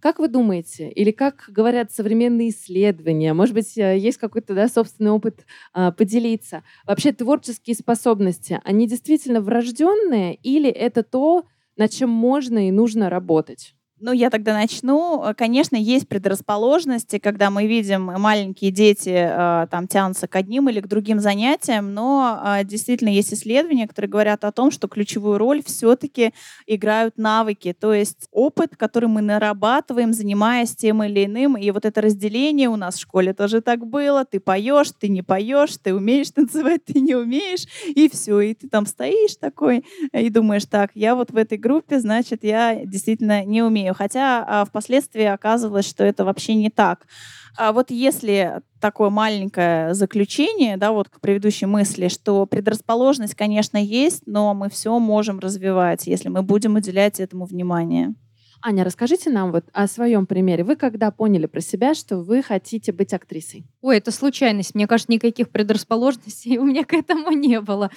Как вы думаете, или как говорят современные исследования, может быть, э, есть какой-то да, собственный опыт а, поделиться? Вообще творческие способности, они действительно врожденные или это то, над чем можно и нужно работать? Ну, я тогда начну. Э, конечно, есть предрасположенности, когда мы видим э, маленькие дети э, там тянутся к одним или к другим занятиям, но действительно есть исследования, которые говорят о том, что ключевую роль все-таки играют навыки, то есть опыт, который мы нарабатываем, занимаясь тем или иным. И вот это разделение у нас в школе тоже так было. Ты поешь, ты не поешь, ты умеешь танцевать, ты не умеешь, и все. И ты там стоишь такой и думаешь, так, я вот в этой группе, значит, я действительно не умею умею, хотя а, впоследствии оказывалось, что это вообще не так. А вот если такое маленькое заключение, да, вот к предыдущей мысли, что предрасположенность, конечно, есть, но мы все можем развивать, если мы будем уделять этому внимание. Аня, расскажите нам вот о своем примере. Вы когда поняли про себя, что вы хотите быть актрисой? Ой, это случайность. Мне кажется, никаких предрасположенностей у меня к этому не было.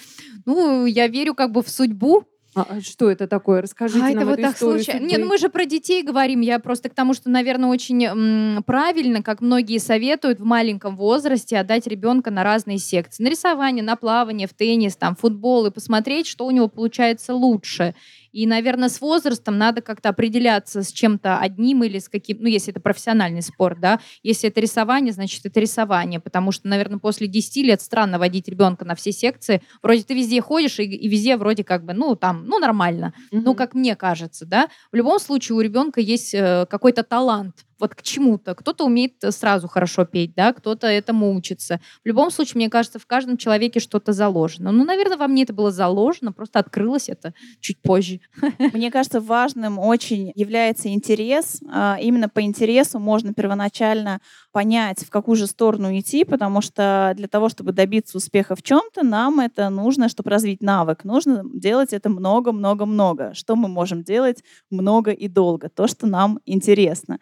Ну, я верю как бы в судьбу, а, а что это такое? Расскажите а нам это вот так случайно. Нет, ну мы же про детей говорим. Я просто к тому, что, наверное, очень м, правильно, как многие советуют в маленьком возрасте отдать ребенка на разные секции. На рисование, на плавание, в теннис, там, футбол и посмотреть, что у него получается лучше. И, наверное, с возрастом надо как-то определяться с чем-то одним или с каким, ну, если это профессиональный спорт, да, если это рисование, значит, это рисование, потому что, наверное, после 10 лет странно водить ребенка на все секции. Вроде ты везде ходишь, и, и везде вроде как бы, ну, там, ну, нормально. Mm-hmm. Ну, как мне кажется, да. В любом случае у ребенка есть э, какой-то талант, вот к чему-то. Кто-то умеет э, сразу хорошо петь, да, кто-то этому учится. В любом случае, мне кажется, в каждом человеке что-то заложено. Ну, наверное, во мне это было заложено, просто открылось это чуть позже. Мне кажется, важным очень является интерес. А, именно по интересу можно первоначально понять, в какую же сторону идти, потому что для того, чтобы добиться успеха в чем-то, нам это нужно, чтобы развить навык, нужно делать это много-много-много. Что мы можем делать много и долго? То, что нам интересно.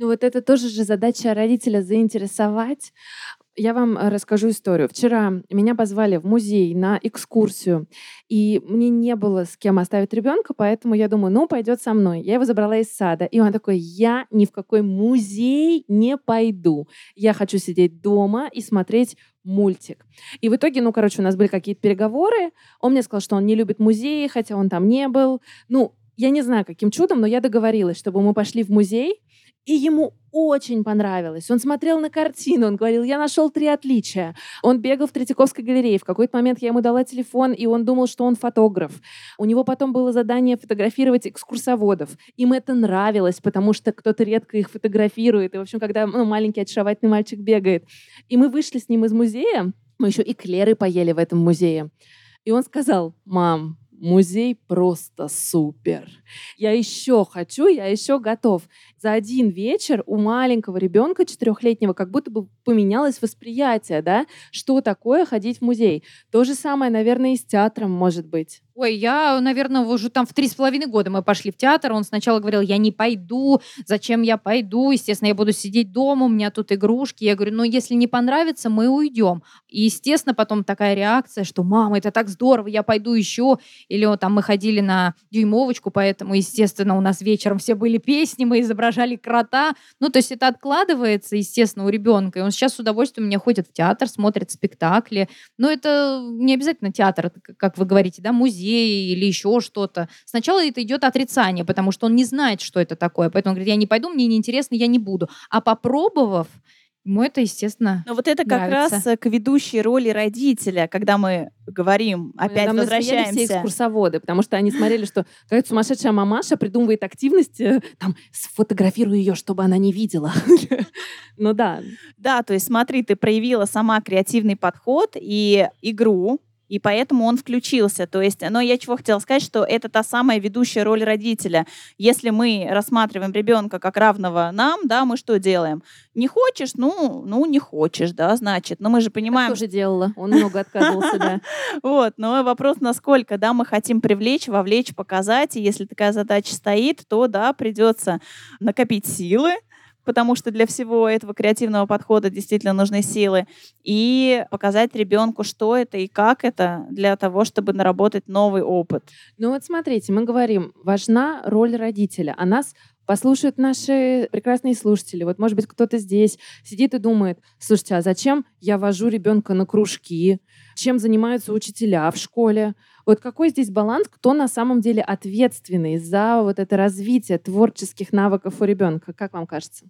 Ну вот это тоже же задача родителя заинтересовать. Я вам э, расскажу историю. Вчера меня позвали в музей на экскурсию, и мне не было с кем оставить ребенка, поэтому я думаю, ну, пойдет со мной. Я его забрала из сада, и он такой, я ни в какой музей не пойду. Я хочу сидеть дома и смотреть мультик. И в итоге, ну, короче, у нас были какие-то переговоры. Он мне сказал, что он не любит музеи, хотя он там не был. Ну, я не знаю, каким чудом, но я договорилась, чтобы мы пошли в музей, и ему очень понравилось. Он смотрел на картину, он говорил, я нашел три отличия. Он бегал в Третьяковской галерее. В какой-то момент я ему дала телефон, и он думал, что он фотограф. У него потом было задание фотографировать экскурсоводов. Им это нравилось, потому что кто-то редко их фотографирует. И, в общем, когда ну, маленький очаровательный мальчик бегает. И мы вышли с ним из музея, мы еще эклеры поели в этом музее. И он сказал, мам, музей просто супер. Я еще хочу, я еще готов. За один вечер у маленького ребенка четырехлетнего как будто бы поменялось восприятие, да, что такое ходить в музей. То же самое, наверное, и с театром может быть. Ой, я, наверное, уже там в три с половиной года мы пошли в театр. Он сначала говорил, я не пойду, зачем я пойду? Естественно, я буду сидеть дома, у меня тут игрушки. Я говорю, ну, если не понравится, мы уйдем. И, естественно, потом такая реакция, что, мама, это так здорово, я пойду еще. Или вот, там мы ходили на дюймовочку, поэтому, естественно, у нас вечером все были песни, мы изображали крота. Ну, то есть это откладывается, естественно, у ребенка. И он сейчас с удовольствием у ходит в театр, смотрит спектакли. Но это не обязательно театр, как вы говорите, да, музей идеи или еще что-то. Сначала это идет отрицание, потому что он не знает, что это такое. Поэтому он говорит, я не пойду, мне неинтересно, я не буду. А попробовав, Ему это, естественно, Но вот это как раз э, к ведущей роли родителя, когда мы говорим, опять Нам возвращаемся. все экскурсоводы, потому что они смотрели, что какая-то сумасшедшая мамаша придумывает активность, э, там, сфотографирую ее, чтобы она не видела. Ну да. Да, то есть смотри, ты проявила сама креативный подход и игру, и поэтому он включился. То есть, но я чего хотела сказать, что это та самая ведущая роль родителя. Если мы рассматриваем ребенка как равного нам, да, мы что делаем? Не хочешь? Ну, ну не хочешь, да, значит. Но мы же понимаем... Я тоже делала. Он много отказывался, да. Вот, но вопрос, насколько, да, мы хотим привлечь, вовлечь, показать. И если такая задача стоит, то, да, придется накопить силы, потому что для всего этого креативного подхода действительно нужны силы, и показать ребенку, что это и как это, для того, чтобы наработать новый опыт. Ну вот смотрите, мы говорим, важна роль родителя, а нас послушают наши прекрасные слушатели. Вот, может быть, кто-то здесь сидит и думает, слушайте, а зачем я вожу ребенка на кружки? Чем занимаются учителя в школе? Вот какой здесь баланс, кто на самом деле ответственный за вот это развитие творческих навыков у ребенка? Как вам кажется?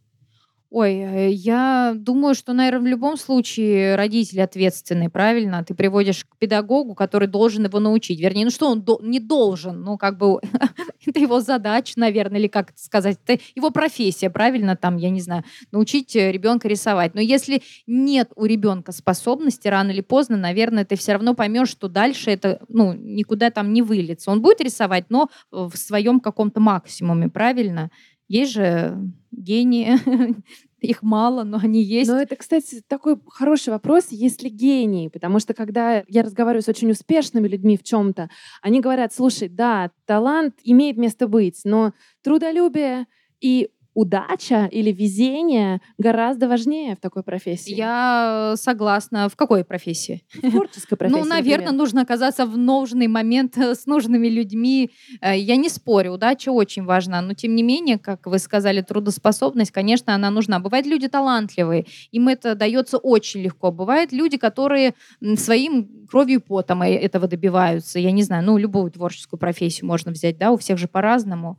Ой, э, я думаю, что, наверное, в любом случае родители ответственны, правильно? Ты приводишь к педагогу, который должен его научить. Вернее, ну что он до- не должен? Ну, как бы это его задача, наверное, или как сказать? Это его профессия, правильно? Там, я не знаю, научить э, ребенка рисовать. Но если нет у ребенка способности, рано или поздно, наверное, ты все равно поймешь, что дальше это, ну, никуда там не выльется. Он будет рисовать, но в своем каком-то максимуме, правильно? Есть же гении, их мало, но они есть. Но это, кстати, такой хороший вопрос, если гений, потому что когда я разговариваю с очень успешными людьми в чем-то, они говорят, слушай, да, талант имеет место быть, но трудолюбие и удача или везение гораздо важнее в такой профессии. Я согласна. В какой профессии? В творческой профессии. Ну, наверное, например. нужно оказаться в нужный момент э, с нужными людьми. Э, я не спорю, удача очень важна, но тем не менее, как вы сказали, трудоспособность, конечно, она нужна. Бывают люди талантливые, им это дается очень легко. Бывают люди, которые своим кровью и потом э, этого добиваются. Я не знаю, ну, любую творческую профессию можно взять, да, у всех же по-разному.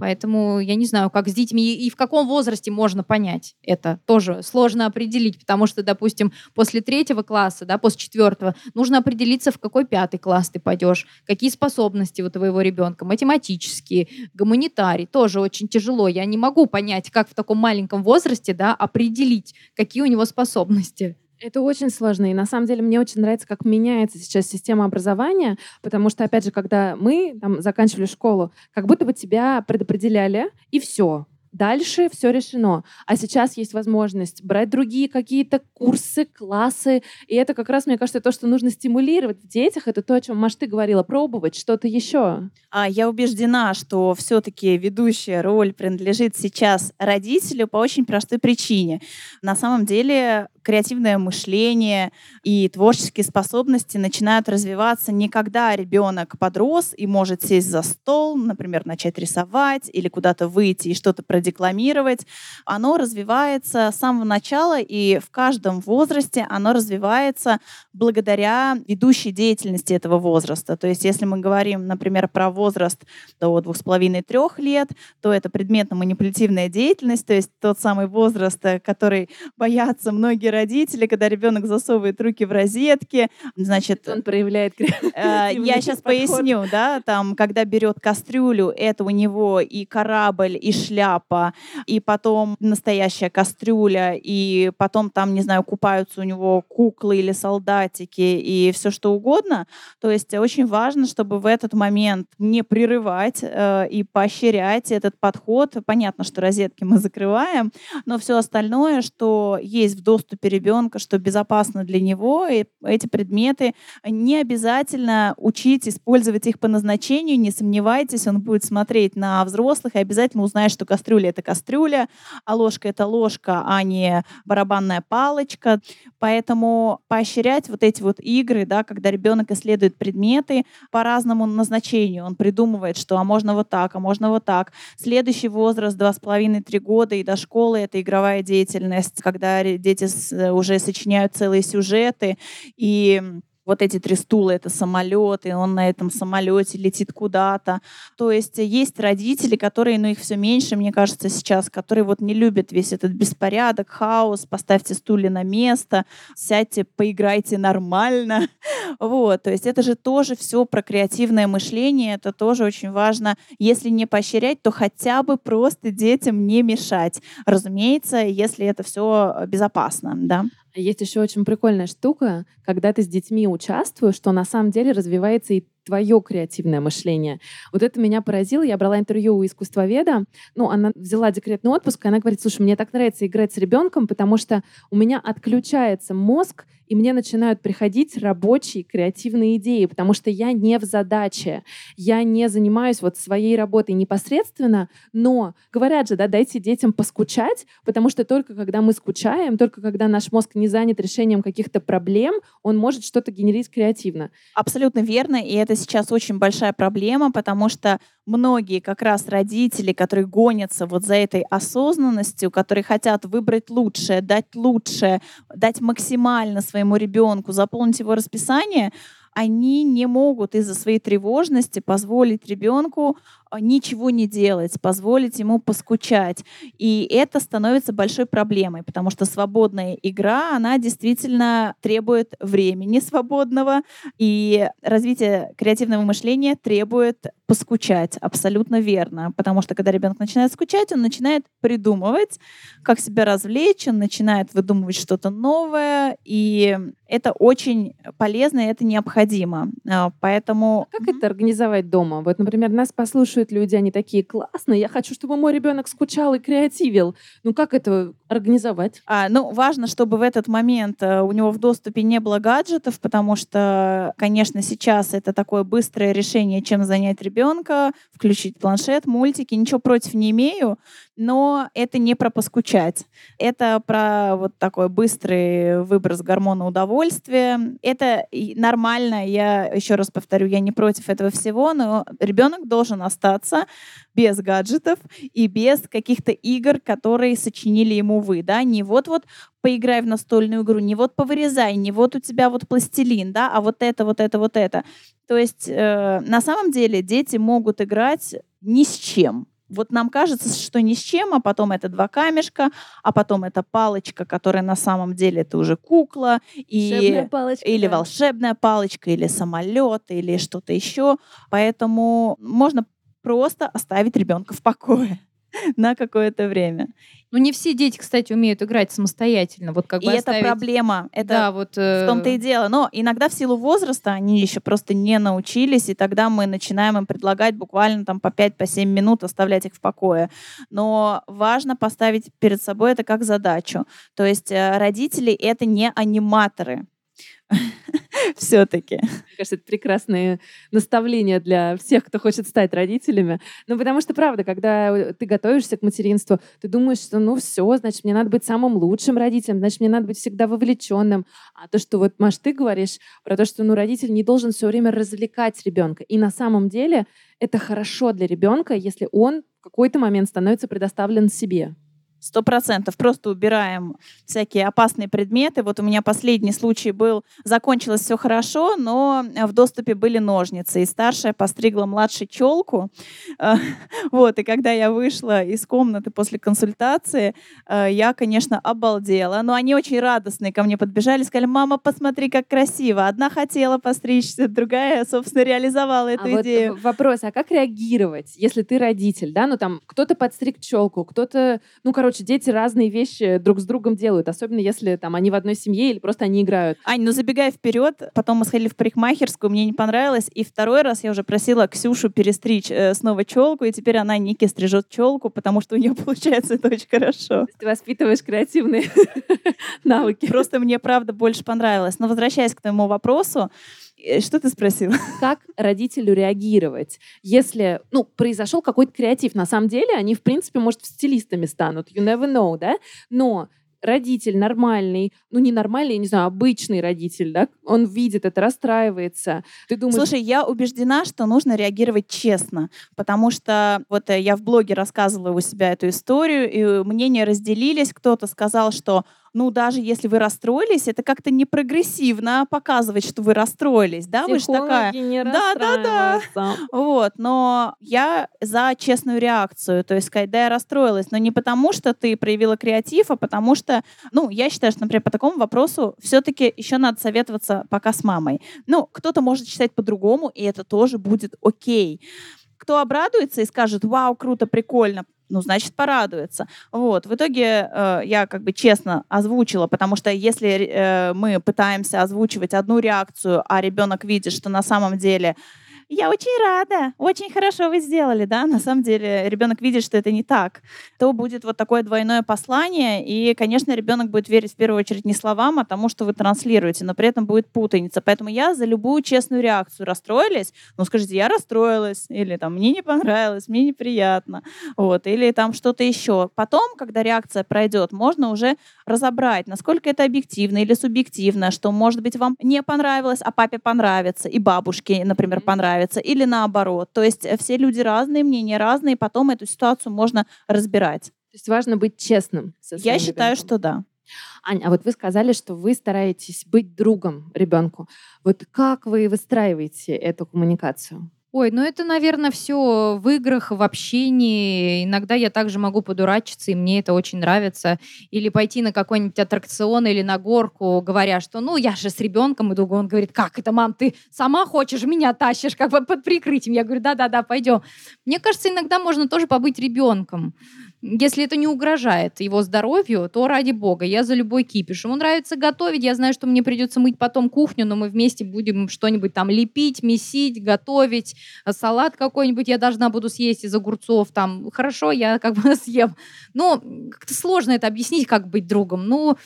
Поэтому я не знаю, как с детьми и в каком возрасте можно понять это. Тоже сложно определить, потому что, допустим, после третьего класса, да, после четвертого, нужно определиться, в какой пятый класс ты пойдешь, какие способности у твоего ребенка, математические, гуманитарий. Тоже очень тяжело. Я не могу понять, как в таком маленьком возрасте да, определить, какие у него способности. Это очень сложно. И на самом деле мне очень нравится, как меняется сейчас система образования, потому что, опять же, когда мы там, заканчивали школу, как будто бы тебя предопределяли, и все. Дальше все решено. А сейчас есть возможность брать другие какие-то курсы, классы. И это как раз, мне кажется, то, что нужно стимулировать в детях. Это то, о чем, Маш, ты говорила, пробовать что-то еще. А я убеждена, что все-таки ведущая роль принадлежит сейчас родителю по очень простой причине. На самом деле креативное мышление и творческие способности начинают развиваться не когда ребенок подрос и может сесть за стол, например, начать рисовать или куда-то выйти и что-то продекламировать. Оно развивается с самого начала, и в каждом возрасте оно развивается благодаря ведущей деятельности этого возраста. То есть если мы говорим, например, про возраст до двух с половиной-трех лет, то это предметно-манипулятивная деятельность, то есть тот самый возраст, э, который боятся многие родители, когда ребенок засовывает руки в розетки, значит... Он проявляет э, Я сейчас поясню, да, там, когда берет кастрюлю, это у него и корабль, и шляпа, и потом настоящая кастрюля, и потом там, не знаю, купаются у него куклы или солдатики, и все что угодно. То есть очень важно, чтобы в этот момент не прерывать э, и поощрять этот подход. Понятно, что розетки мы закрываем, но все остальное, что есть в доступе доступе ребенка, что безопасно для него, и эти предметы не обязательно учить использовать их по назначению, не сомневайтесь, он будет смотреть на взрослых и обязательно узнает, что кастрюля — это кастрюля, а ложка — это ложка, а не барабанная палочка. Поэтому поощрять вот эти вот игры, да, когда ребенок исследует предметы по разному назначению, он придумывает, что а можно вот так, а можно вот так. Следующий возраст, два с половиной, три года и до школы — это игровая деятельность, когда дети уже сочиняют целые сюжеты, и вот эти три стула — это самолет, и он на этом самолете летит куда-то. То есть есть родители, которые, ну их все меньше, мне кажется, сейчас, которые вот не любят весь этот беспорядок, хаос, поставьте стулья на место, сядьте, поиграйте нормально. Вот, то есть это же тоже все про креативное мышление, это тоже очень важно. Если не поощрять, то хотя бы просто детям не мешать. Разумеется, если это все безопасно, да. Есть еще очень прикольная штука, когда ты с детьми участвуешь, что на самом деле развивается и твое креативное мышление. Вот это меня поразило. Я брала интервью у искусствоведа. Ну, она взяла декретный отпуск, и она говорит, слушай, мне так нравится играть с ребенком, потому что у меня отключается мозг, и мне начинают приходить рабочие креативные идеи, потому что я не в задаче, я не занимаюсь вот своей работой непосредственно, но говорят же, да, дайте детям поскучать, потому что только когда мы скучаем, только когда наш мозг не занят решением каких-то проблем, он может что-то генерить креативно. Абсолютно верно, и это сейчас очень большая проблема, потому что многие как раз родители, которые гонятся вот за этой осознанностью, которые хотят выбрать лучшее, дать лучшее, дать максимально своему ребенку, заполнить его расписание, они не могут из-за своей тревожности позволить ребенку ничего не делать, позволить ему поскучать. И это становится большой проблемой, потому что свободная игра, она действительно требует времени свободного, и развитие креативного мышления требует поскучать. Абсолютно верно. Потому что когда ребенок начинает скучать, он начинает придумывать, как себя развлечь, он начинает выдумывать что-то новое, и это очень полезно, и это необходимо. А, поэтому... А как это организовать дома? Вот, например, нас послушают спрашивают люди, они такие, классно, я хочу, чтобы мой ребенок скучал и креативил. Ну как это организовать? А, ну, важно, чтобы в этот момент э, у него в доступе не было гаджетов, потому что, конечно, сейчас это такое быстрое решение, чем занять ребенка, включить планшет, мультики. Ничего против не имею, но это не про поскучать. Это про вот такой быстрый выброс гормона удовольствия. Это нормально, я еще раз повторю, я не против этого всего, но ребенок должен остаться без гаджетов и без каких-то игр, которые сочинили ему вы, да, не вот-вот поиграй в настольную игру, не вот повырезай, не вот у тебя вот пластилин, да, а вот это, вот это, вот это. То есть э, на самом деле дети могут играть ни с чем. Вот нам кажется, что ни с чем, а потом это два камешка, а потом это палочка, которая на самом деле это уже кукла, и, палочка, или да. волшебная палочка, или самолет, или что-то еще. Поэтому можно просто оставить ребенка в покое на какое-то время. Ну, не все дети, кстати, умеют играть самостоятельно. Вот как и бы оставить... это проблема. Это да, вот, э... в том-то и дело. Но иногда в силу возраста они еще просто не научились, и тогда мы начинаем им предлагать буквально там по 5-7 по минут оставлять их в покое. Но важно поставить перед собой это как задачу. То есть э, родители — это не аниматоры. все-таки. Мне кажется, это прекрасные наставления для всех, кто хочет стать родителями. Ну, потому что, правда, когда ты готовишься к материнству, ты думаешь, что, ну, все, значит, мне надо быть самым лучшим родителем, значит, мне надо быть всегда вовлеченным. А то, что вот, Маш, ты говоришь про то, что, ну, родитель не должен все время развлекать ребенка. И на самом деле это хорошо для ребенка, если он в какой-то момент становится предоставлен себе. Сто процентов. Просто убираем всякие опасные предметы. Вот у меня последний случай был, закончилось все хорошо, но в доступе были ножницы. И старшая постригла младшей челку. Вот, и когда я вышла из комнаты после консультации, э, я, конечно, обалдела. Но они очень радостные ко мне подбежали, сказали, мама, посмотри, как красиво. Одна хотела постричься, другая, собственно, реализовала эту а идею. Вот вопрос, а как реагировать, если ты родитель, да? Ну, там, кто-то подстриг челку, кто-то, ну, короче, короче, дети разные вещи друг с другом делают, особенно если там они в одной семье или просто они играют. Ань, ну забегая вперед, потом мы сходили в парикмахерскую, мне не понравилось, и второй раз я уже просила Ксюшу перестричь э, снова челку, и теперь она Ники стрижет челку, потому что у нее получается это очень хорошо. Ты воспитываешь креативные навыки. Просто мне, правда, больше понравилось. Но возвращаясь к твоему вопросу, что ты спросила? Как родителю реагировать, если, ну, произошел какой-то креатив? На самом деле они, в принципе, может, стилистами станут, you never know, да? Но родитель нормальный, ну не нормальный, я не знаю, обычный родитель, да, он видит это, расстраивается. Ты думаешь... Слушай, я убеждена, что нужно реагировать честно, потому что вот э, я в блоге рассказывала у себя эту историю, и мнения разделились. Кто-то сказал, что ну, даже если вы расстроились, это как-то не прогрессивно показывать, что вы расстроились, да, Психологи вы же такая. Не да, да, да. Вот, но я за честную реакцию, то есть сказать, да, я расстроилась, но не потому, что ты проявила креатив, а потому что, ну, я считаю, что, например, по такому вопросу все-таки еще надо советоваться пока с мамой. Ну, кто-то может считать по-другому, и это тоже будет окей кто обрадуется и скажет, вау, круто, прикольно, ну, значит, порадуется. Вот. В итоге э, я как бы честно озвучила, потому что если э, мы пытаемся озвучивать одну реакцию, а ребенок видит, что на самом деле я очень рада, очень хорошо вы сделали, да, на самом деле ребенок видит, что это не так, то будет вот такое двойное послание, и, конечно, ребенок будет верить в первую очередь не словам, а тому, что вы транслируете, но при этом будет путаница. Поэтому я за любую честную реакцию. Расстроились? Ну, скажите, я расстроилась, или там, мне не понравилось, мне неприятно, вот, или там что-то еще. Потом, когда реакция пройдет, можно уже разобрать, насколько это объективно или субъективно, что, может быть, вам не понравилось, а папе понравится, и бабушке, например, понравится нравится, или наоборот. То есть э, все люди разные, мнения разные, потом эту ситуацию можно разбирать. То есть важно быть честным. Со Я считаю, ребенком. что да. Аня, а вот вы сказали, что вы стараетесь быть другом ребенку. Вот как вы выстраиваете эту коммуникацию? Ой, ну это, наверное, все в играх, в общении. Иногда я также могу подурачиться, и мне это очень нравится. Или пойти на какой-нибудь аттракцион или на горку, говоря, что ну я же с ребенком иду. Он говорит, как это, мам, ты сама хочешь, меня тащишь, как бы под прикрытием. Я говорю, да-да-да, пойдем. Мне кажется, иногда можно тоже побыть ребенком. Если это не угрожает его здоровью, то ради бога, я за любой кипиш. Ему нравится готовить, я знаю, что мне придется мыть потом кухню, но мы вместе будем что-нибудь там лепить, месить, готовить, а салат какой-нибудь я должна буду съесть из огурцов, там, хорошо, я как бы съем. Но как-то сложно это объяснить, как быть другом. Ну,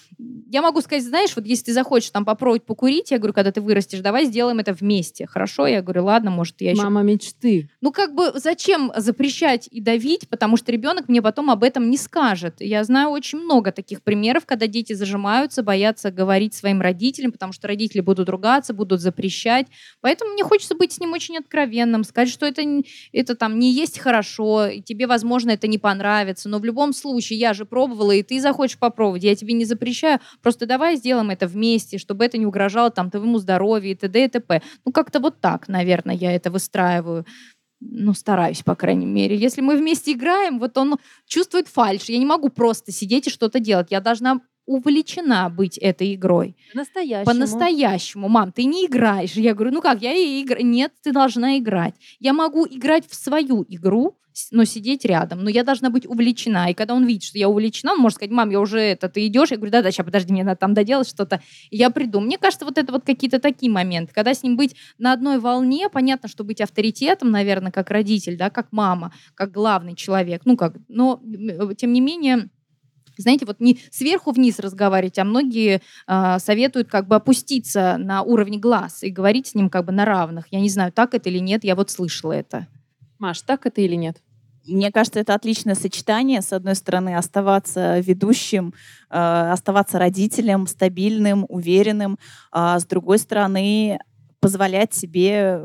я могу сказать, знаешь, вот если ты захочешь там попробовать покурить, я говорю, когда ты вырастешь, давай сделаем это вместе, хорошо? Я говорю, ладно, может, я еще... Мама мечты. Ну, как бы, зачем запрещать и давить, потому что ребенок мне потом об этом не скажет. Я знаю очень много таких примеров, когда дети зажимаются, боятся говорить своим родителям, потому что родители будут ругаться, будут запрещать. Поэтому мне хочется быть с ним очень откровенным, сказать, что это, это там не есть хорошо, и тебе, возможно, это не понравится, но в любом случае я же пробовала, и ты захочешь попробовать, я тебе не запрещаю, просто давай сделаем это вместе, чтобы это не угрожало там твоему здоровью и т.д. и т.п. Ну, как-то вот так, наверное, я это выстраиваю ну, стараюсь, по крайней мере. Если мы вместе играем, вот он чувствует фальш. Я не могу просто сидеть и что-то делать. Я должна увлечена быть этой игрой. По-настоящему. По-настоящему. Мам, ты не играешь. Я говорю, ну как, я и играю. Нет, ты должна играть. Я могу играть в свою игру, но сидеть рядом. Но я должна быть увлечена. И когда он видит, что я увлечена, он может сказать, мам, я уже это, ты идешь? Я говорю, да-да, сейчас, подожди, мне надо там доделать что-то. И я приду. Мне кажется, вот это вот какие-то такие моменты. Когда с ним быть на одной волне, понятно, что быть авторитетом, наверное, как родитель, да, как мама, как главный человек. Ну как, но тем не менее знаете, вот не сверху вниз разговаривать, а многие э, советуют как бы опуститься на уровень глаз и говорить с ним как бы на равных. Я не знаю, так это или нет, я вот слышала это. Маш, так это или нет? Мне кажется, это отличное сочетание. С одной стороны, оставаться ведущим, э, оставаться родителем, стабильным, уверенным. А с другой стороны, позволять себе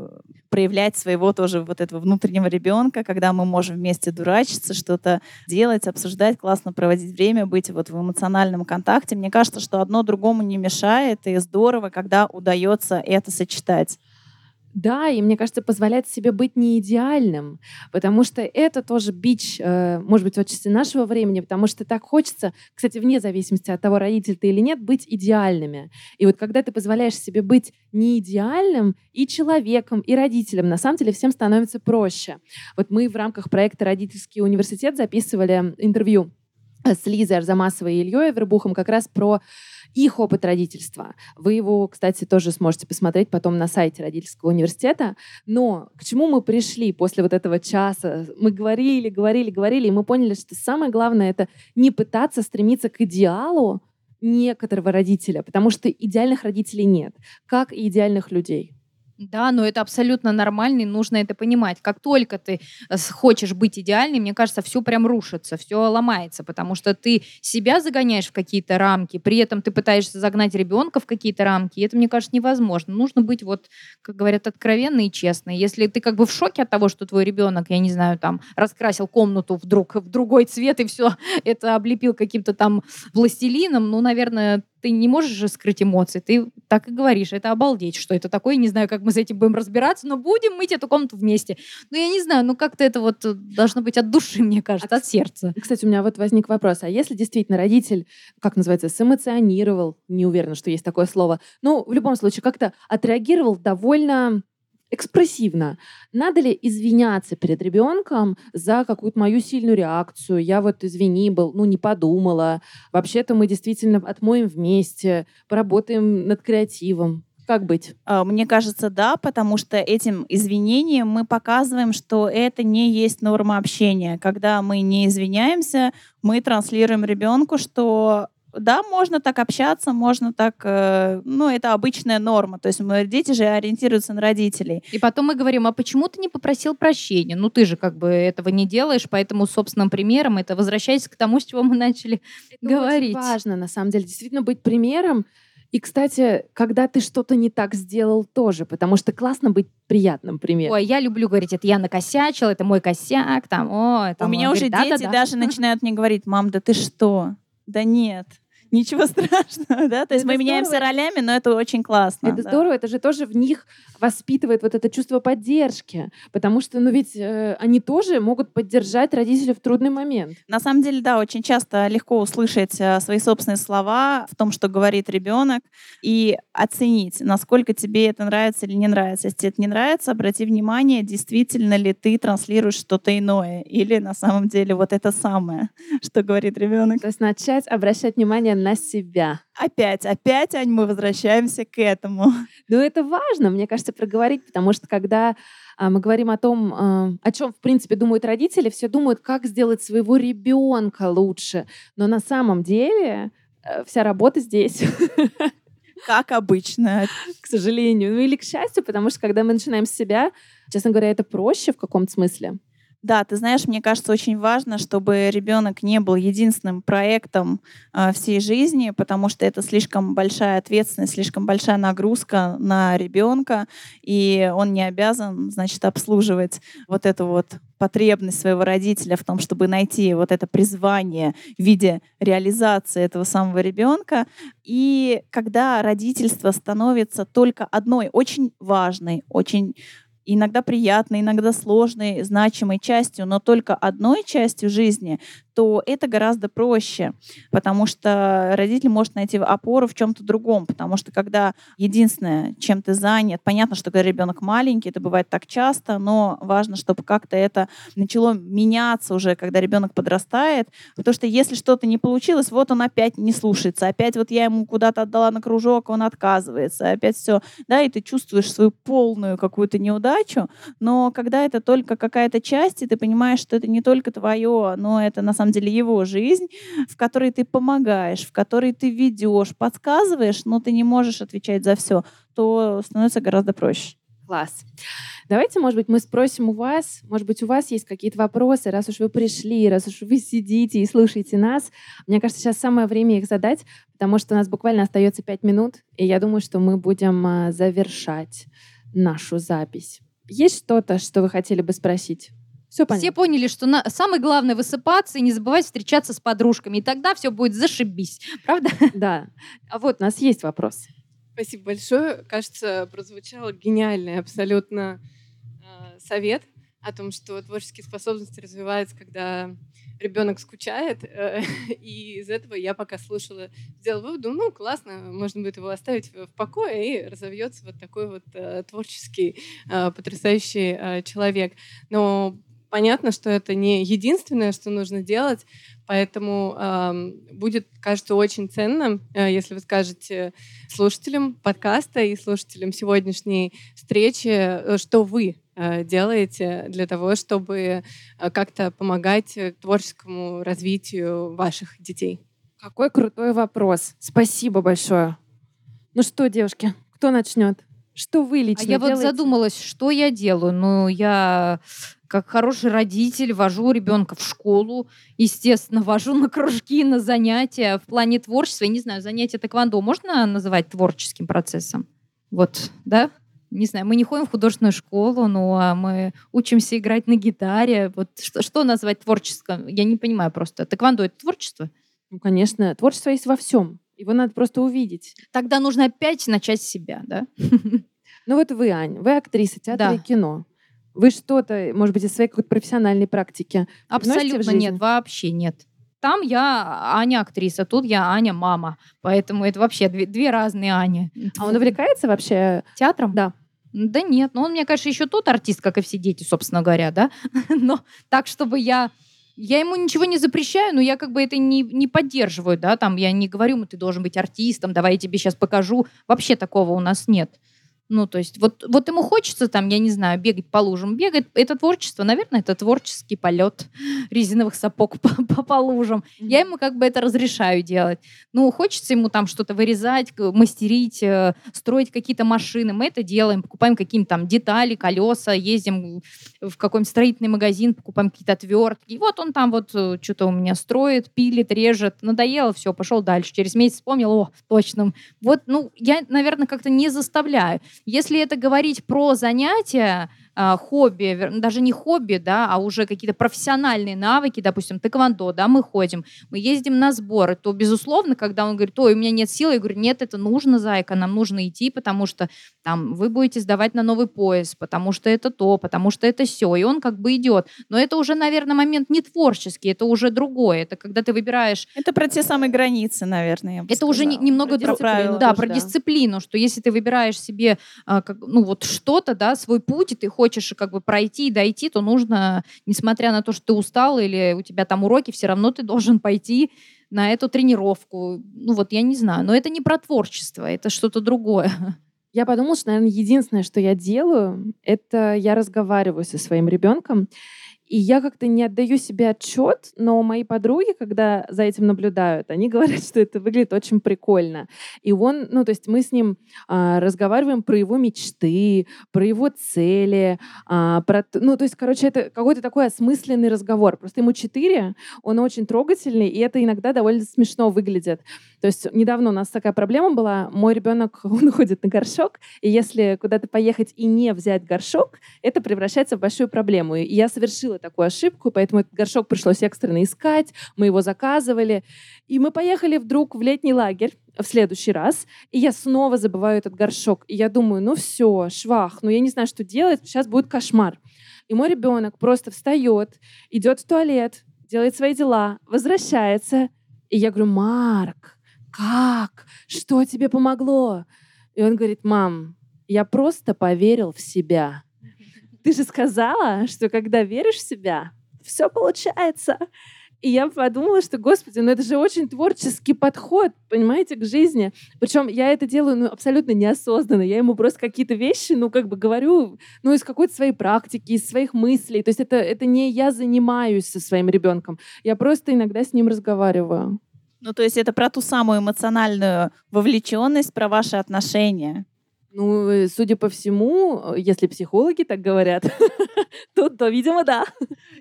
проявлять своего тоже вот этого внутреннего ребенка, когда мы можем вместе дурачиться, что-то делать, обсуждать, классно проводить время, быть вот в эмоциональном контакте. Мне кажется, что одно другому не мешает, и здорово, когда удается это сочетать. Да, и мне кажется, позволять себе быть не идеальным, потому что это тоже бич, э, может быть, отчасти нашего времени, потому что так хочется, кстати, вне зависимости от того, родитель ты или нет, быть идеальными. И вот когда ты позволяешь себе быть не идеальным и человеком, и родителем, на самом деле всем становится проще. Вот мы в рамках проекта «Родительский университет» записывали интервью с Лизой Арзамасовой и Ильей Вербухом как раз про их опыт родительства. Вы его, кстати, тоже сможете посмотреть потом на сайте родительского университета. Но к чему мы пришли после вот этого часа? Мы говорили, говорили, говорили, и мы поняли, что самое главное — это не пытаться стремиться к идеалу некоторого родителя, потому что идеальных родителей нет, как и идеальных людей. Да, но это абсолютно нормально, и нужно это понимать. Как только ты э, хочешь быть идеальным, мне кажется, все прям рушится, все ломается, потому что ты себя загоняешь в какие-то рамки, при этом ты пытаешься загнать ребенка в какие-то рамки, и это, мне кажется, невозможно. Нужно быть, вот, как говорят, откровенной и честной. Если ты как бы в шоке от того, что твой ребенок, я не знаю, там, раскрасил комнату вдруг в другой цвет и все это облепил каким-то там пластилином, ну, наверное, ты не можешь же скрыть эмоции, ты так и говоришь, это обалдеть, что это такое, не знаю, как мы с этим будем разбираться, но будем мыть эту комнату вместе. Ну, я не знаю, ну как-то это вот э, должно быть от души, мне кажется, от сердца. Кстати, у меня вот возник вопрос, а если действительно родитель, как называется, сэмоционировал, не уверена, что есть такое слово, ну, в любом случае, как-то отреагировал довольно экспрессивно. Надо ли извиняться перед ребенком за какую-то мою сильную реакцию? Я вот, извини, был, ну, не подумала. Вообще-то мы действительно отмоем вместе, поработаем над креативом. Как быть? А, мне кажется, да, потому что этим извинением мы показываем, что это не есть норма общения. Когда мы не извиняемся, мы транслируем ребенку, что да, можно так общаться, можно так, э, ну, это обычная норма. То есть мы, дети же ориентируются на родителей. И потом мы говорим, а почему ты не попросил прощения? Ну, ты же как бы этого не делаешь, поэтому собственным примером это возвращаясь к тому, с чего мы начали это говорить. Очень важно, на самом деле, действительно быть примером. И, кстати, когда ты что-то не так сделал тоже, потому что классно быть приятным примером. Ой, я люблю говорить, это я накосячил, это мой косяк, там, о, это У меня уже говорит, дети да, да, даже начинают мне говорить, мам, да ты что? Да нет, Ничего страшного, да? То есть мы меняемся ролями, но это очень классно. Это да. здорово, это же тоже в них воспитывает вот это чувство поддержки, потому что, ну ведь э, они тоже могут поддержать родителей в трудный момент. На самом деле, да, очень часто легко услышать э, свои собственные слова в том, что говорит ребенок, и оценить, насколько тебе это нравится или не нравится. Если тебе это не нравится, обрати внимание, действительно ли ты транслируешь что-то иное, или на самом деле вот это самое, что говорит ребенок. То есть начать обращать внимание на себя. Опять, опять, Ань, мы возвращаемся к этому. Но это важно, мне кажется, проговорить, потому что когда а, мы говорим о том, а, о чем, в принципе, думают родители, все думают, как сделать своего ребенка лучше. Но на самом деле э, вся работа здесь, Как обычно. к сожалению. Ну или к счастью, потому что когда мы начинаем с себя, честно говоря, это проще в каком-то смысле. Да, ты знаешь, мне кажется, очень важно, чтобы ребенок не был единственным проектом э, всей жизни, потому что это слишком большая ответственность, слишком большая нагрузка на ребенка, и он не обязан, значит, обслуживать вот эту вот потребность своего родителя в том, чтобы найти вот это призвание в виде реализации этого самого ребенка. И когда родительство становится только одной очень важной, очень иногда приятной, иногда сложной, значимой частью, но только одной частью жизни, то это гораздо проще, потому что родитель может найти опору в чем-то другом, потому что когда единственное, чем ты занят, понятно, что когда ребенок маленький, это бывает так часто, но важно, чтобы как-то это начало меняться уже, когда ребенок подрастает, потому что если что-то не получилось, вот он опять не слушается, опять вот я ему куда-то отдала на кружок, он отказывается, опять все, да, и ты чувствуешь свою полную какую-то неудачу, но когда это только какая-то часть, и ты понимаешь, что это не только твое, но это на самом деле его жизнь, в которой ты помогаешь, в которой ты ведешь, подсказываешь, но ты не можешь отвечать за все, то становится гораздо проще. Класс. Давайте, может быть, мы спросим у вас, может быть, у вас есть какие-то вопросы, раз уж вы пришли, раз уж вы сидите и слушаете нас. Мне кажется, сейчас самое время их задать, потому что у нас буквально остается пять минут, и я думаю, что мы будем а, завершать нашу запись. Есть что-то, что вы хотели бы спросить? Все понятно. Все поняли, что на... самое главное высыпаться и не забывать встречаться с подружками. И тогда все будет зашибись. Правда? Да. А вот у нас есть вопрос. Спасибо большое. Кажется, прозвучал гениальный абсолютно э, совет о том, что творческие способности развиваются, когда ребенок скучает. э, и из этого я пока слушала, сделала вывод, думаю, ну классно, можно будет его оставить в в покое и разовьется вот такой вот э, творческий, э, потрясающий э, человек. Но понятно, что это не единственное, что нужно делать, поэтому эм, будет, кажется, очень ценно, э, если вы скажете слушателям подкаста и слушателям сегодняшней встречи, э, что вы э, делаете для того, чтобы э, как-то помогать э, творческому развитию ваших детей. Какой крутой вопрос. Спасибо большое. Ну что, девушки, кто начнет? Что вы А лично я вот делаете? задумалась, что я делаю. Ну, я как хороший родитель вожу ребенка в школу, естественно, вожу на кружки, на занятия. В плане творчества, я не знаю, занятия тэквондо можно называть творческим процессом? Вот, да? Не знаю, мы не ходим в художественную школу, но мы учимся играть на гитаре. Вот что, что назвать творческим? Я не понимаю просто. Тэквондо — это творчество? Ну, конечно, творчество есть во всем. Его надо просто увидеть. Тогда нужно опять начать с себя, да? Ну вот вы, Ань, вы актриса театра Да. и кино. Вы что-то, может быть, из своей какой-то профессиональной практики Абсолютно нет, вообще нет. Там я Аня актриса, тут я Аня мама. Поэтому это вообще две, две разные Ани. А он увлекается вообще? театром? Да. Да нет, ну он, мне кажется, еще тот артист, как и все дети, собственно говоря, да? Но так, чтобы я... Я ему ничего не запрещаю, но я как бы это не, не поддерживаю, да, там я не говорю ему, ты должен быть артистом, давай я тебе сейчас покажу. Вообще такого у нас нет. Ну, то есть, вот, вот ему хочется там, я не знаю, бегать по лужам. Бегать — это творчество. Наверное, это творческий полет резиновых сапог по, по, по лужам. Я ему как бы это разрешаю делать. Ну, хочется ему там что-то вырезать, мастерить, э, строить какие-то машины. Мы это делаем, покупаем какие-то там детали, колеса, ездим в какой-нибудь строительный магазин, покупаем какие-то отвертки. И вот он там вот э, что-то у меня строит, пилит, режет. Надоело, все, пошел дальше. Через месяц вспомнил, о, точно. Вот, ну, я, наверное, как-то не заставляю. Если это говорить про занятия, хобби, даже не хобби, да, а уже какие-то профессиональные навыки, допустим, тэквондо, да, мы ходим, мы ездим на сборы, то, безусловно, когда он говорит, ой, у меня нет силы, я говорю, нет, это нужно, зайка, нам нужно идти, потому что там вы будете сдавать на новый пояс, потому что это то, потому что это все, и он как бы идет. Но это уже, наверное, момент не творческий, это уже другое, это когда ты выбираешь... Это про те самые границы, наверное. Это уже не, немного про, про, да, про да. дисциплину, что если ты выбираешь себе а, ну вот что-то, да, свой путь, и ты хочешь как бы пройти и дойти, то нужно, несмотря на то, что ты устал или у тебя там уроки, все равно ты должен пойти на эту тренировку. Ну вот я не знаю, но это не про творчество, это что-то другое. Я подумала, что, наверное, единственное, что я делаю, это я разговариваю со своим ребенком. И я как-то не отдаю себе отчет, но мои подруги, когда за этим наблюдают, они говорят, что это выглядит очень прикольно. И он, ну, то есть мы с ним а, разговариваем про его мечты, про его цели, а, про, ну, то есть, короче, это какой-то такой осмысленный разговор. Просто ему четыре, он очень трогательный, и это иногда довольно смешно выглядит. То есть недавно у нас такая проблема была. Мой ребенок, он ходит на горшок, и если куда-то поехать и не взять горшок, это превращается в большую проблему. И я совершила такую ошибку, поэтому этот горшок пришлось экстренно искать, мы его заказывали. И мы поехали вдруг в летний лагерь в следующий раз, и я снова забываю этот горшок. И я думаю, ну все, швах, ну я не знаю, что делать, сейчас будет кошмар. И мой ребенок просто встает, идет в туалет, делает свои дела, возвращается. И я говорю, Марк, как? Что тебе помогло? И он говорит, мам, я просто поверил в себя. Ты же сказала, что когда веришь в себя, все получается. И я подумала, что, господи, ну это же очень творческий подход, понимаете, к жизни. Причем я это делаю ну, абсолютно неосознанно. Я ему просто какие-то вещи, ну, как бы говорю, ну, из какой-то своей практики, из своих мыслей. То есть это, это не я занимаюсь со своим ребенком. Я просто иногда с ним разговариваю. Ну, то есть это про ту самую эмоциональную вовлеченность, про ваши отношения. Ну, э, судя по всему, э, если психологи так говорят, то, то, видимо, да.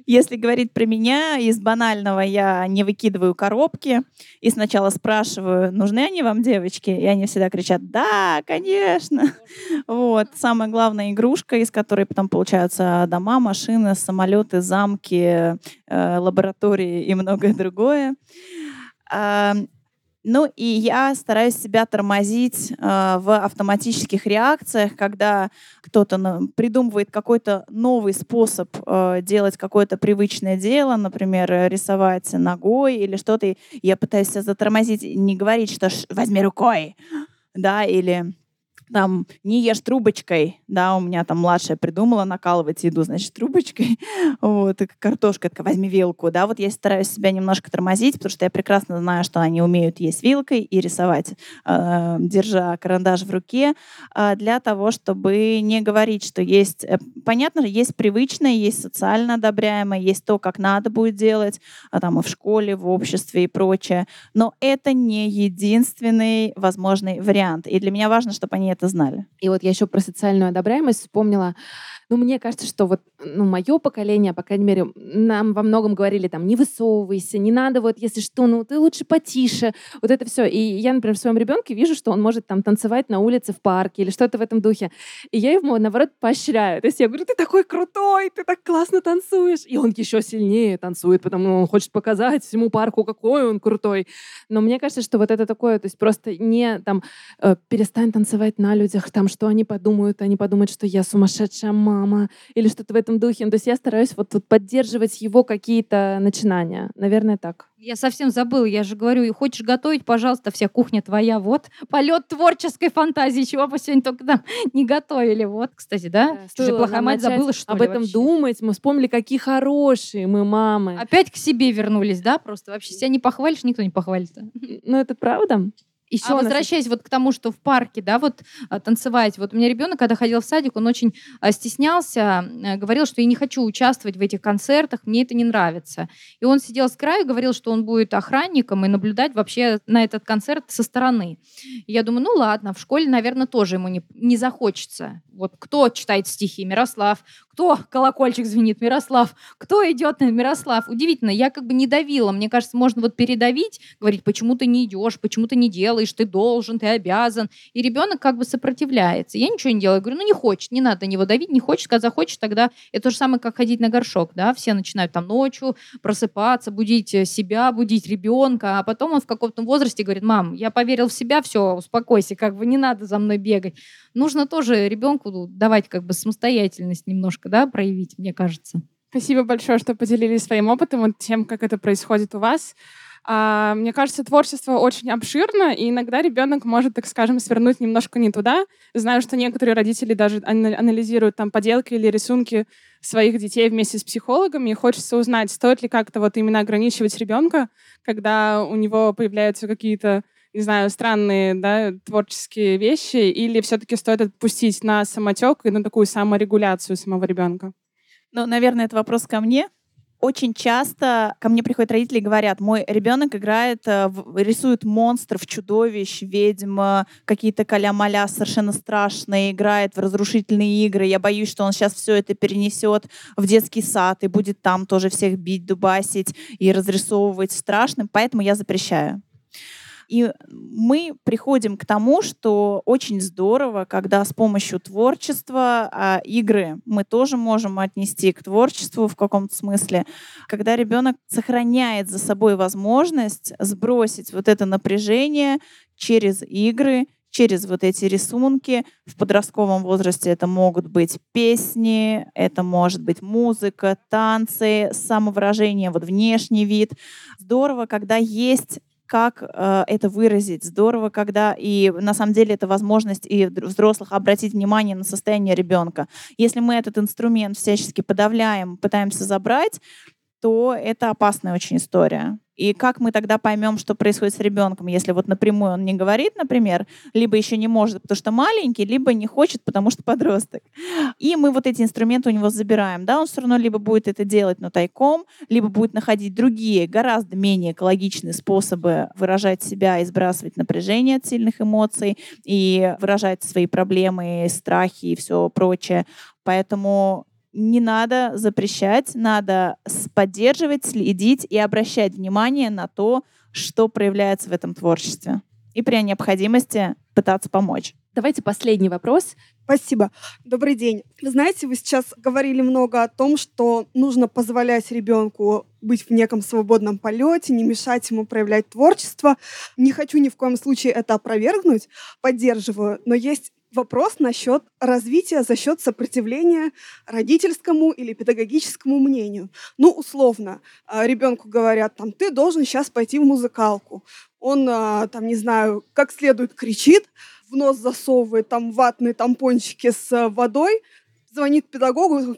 Если говорить про меня, из банального я не выкидываю коробки и сначала спрашиваю, нужны они вам, девочки? И они всегда кричат, да, конечно. Вот. Самая главная игрушка, из которой потом получаются дома, машины, самолеты, замки, э, лаборатории и многое другое. Ну и я стараюсь себя тормозить э, в автоматических реакциях, когда кто-то придумывает какой-то новый способ э, делать какое-то привычное дело, например, рисовать ногой или что-то. Я пытаюсь себя затормозить, не говорить, что возьми рукой, да, или там не ешь трубочкой, да, у меня там младшая придумала накалывать еду, значит, трубочкой, вот, и картошка, возьми вилку, да, вот я стараюсь себя немножко тормозить, потому что я прекрасно знаю, что они умеют есть вилкой и рисовать, э, держа карандаш в руке, э, для того, чтобы не говорить, что есть, э, понятно, есть привычное, есть социально одобряемое, есть то, как надо будет делать, а там и в школе, в обществе и прочее, но это не единственный возможный вариант, и для меня важно, чтобы они это знали. И вот я еще про социальную одобряемость вспомнила. Ну, мне кажется, что вот ну, мое поколение, по крайней мере, нам во многом говорили там, не высовывайся, не надо вот, если что, ну, ты лучше потише. Вот это все. И я, например, в своем ребенке вижу, что он может там танцевать на улице в парке или что-то в этом духе. И я его, наоборот, поощряю. То есть я говорю, ты такой крутой, ты так классно танцуешь. И он еще сильнее танцует, потому что он хочет показать всему парку, какой он крутой. Но мне кажется, что вот это такое, то есть просто не там э, перестань танцевать на людях, там, что они подумают, они подумают, что я сумасшедшая мама, мама или что-то в этом духе. Ну, то есть я стараюсь вот, вот поддерживать его какие-то начинания. Наверное, так. Я совсем забыла, я же говорю, хочешь готовить, пожалуйста, вся кухня твоя, вот. Полет творческой фантазии, чего бы сегодня только там не готовили. Вот, кстати, да? да же плохая мать забыла, что об этом вообще? думать. Мы вспомнили, какие хорошие мы мамы. Опять к себе вернулись, да? Просто вообще себя не похвалишь, никто не похвалит. Ну, это правда? Еще а возвращаясь вот к тому, что в парке, да, вот а, танцевать. Вот у меня ребенок, когда ходил в садик, он очень а, стеснялся, э, говорил, что я не хочу участвовать в этих концертах, мне это не нравится. И он сидел с краю, говорил, что он будет охранником и наблюдать вообще на этот концерт со стороны. И я думаю, ну ладно, в школе, наверное, тоже ему не, не захочется. Вот кто читает стихи? Мирослав. Кто колокольчик звенит? Мирослав. Кто идет на Мирослав? Удивительно, я как бы не давила. Мне кажется, можно вот передавить, говорить, почему ты не идешь, почему ты не делаешь, делаешь, ты должен, ты обязан. И ребенок как бы сопротивляется. Я ничего не делаю. Я говорю, ну не хочет, не надо на него давить, не хочет. Когда захочешь, тогда это то же самое, как ходить на горшок, да, все начинают там ночью просыпаться, будить э, себя, будить ребенка, а потом он в каком-то возрасте говорит, мам, я поверил в себя, все, успокойся, как бы не надо за мной бегать. Нужно тоже ребенку давать как бы самостоятельность немножко, да, проявить, мне кажется. Спасибо большое, что поделились своим опытом, вот тем, как это происходит у вас. А, мне кажется, творчество очень обширно, и иногда ребенок может, так скажем, свернуть немножко не туда. Знаю, что некоторые родители даже анализируют там поделки или рисунки своих детей вместе с психологами, и хочется узнать, стоит ли как-то вот именно ограничивать ребенка, когда у него появляются какие-то не знаю, странные да, творческие вещи, или все-таки стоит отпустить на самотек и на такую саморегуляцию самого ребенка? Ну, наверное, это вопрос ко мне. Очень часто ко мне приходят родители и говорят, мой ребенок играет, э, рисует монстров, чудовищ, ведьм, какие-то каля-маля совершенно страшные, играет в разрушительные игры. Я боюсь, что он сейчас все это перенесет в детский сад и будет там тоже всех бить, дубасить и разрисовывать страшным, поэтому я запрещаю. И мы приходим к тому, что очень здорово, когда с помощью творчества, а игры мы тоже можем отнести к творчеству в каком-то смысле, когда ребенок сохраняет за собой возможность сбросить вот это напряжение через игры, через вот эти рисунки. В подростковом возрасте это могут быть песни, это может быть музыка, танцы, самовыражение, вот внешний вид. Здорово, когда есть как э, это выразить. Здорово, когда и на самом деле это возможность и взрослых обратить внимание на состояние ребенка. Если мы этот инструмент всячески подавляем, пытаемся забрать, то это опасная очень история. И как мы тогда поймем, что происходит с ребенком, если вот напрямую он не говорит, например, либо еще не может, потому что маленький, либо не хочет, потому что подросток. И мы вот эти инструменты у него забираем. Да, он все равно либо будет это делать, но тайком, либо будет находить другие, гораздо менее экологичные способы выражать себя и сбрасывать напряжение от сильных эмоций и выражать свои проблемы, страхи и все прочее. Поэтому не надо запрещать, надо поддерживать, следить и обращать внимание на то, что проявляется в этом творчестве. И при необходимости пытаться помочь. Давайте последний вопрос. Спасибо. Добрый день. Вы знаете, вы сейчас говорили много о том, что нужно позволять ребенку быть в неком свободном полете, не мешать ему проявлять творчество. Не хочу ни в коем случае это опровергнуть, поддерживаю, но есть вопрос насчет развития за счет сопротивления родительскому или педагогическому мнению. Ну, условно, а, ребенку говорят, там, ты должен сейчас пойти в музыкалку. Он, а, там, не знаю, как следует кричит, в нос засовывает там ватные тампончики с водой, звонит педагогу,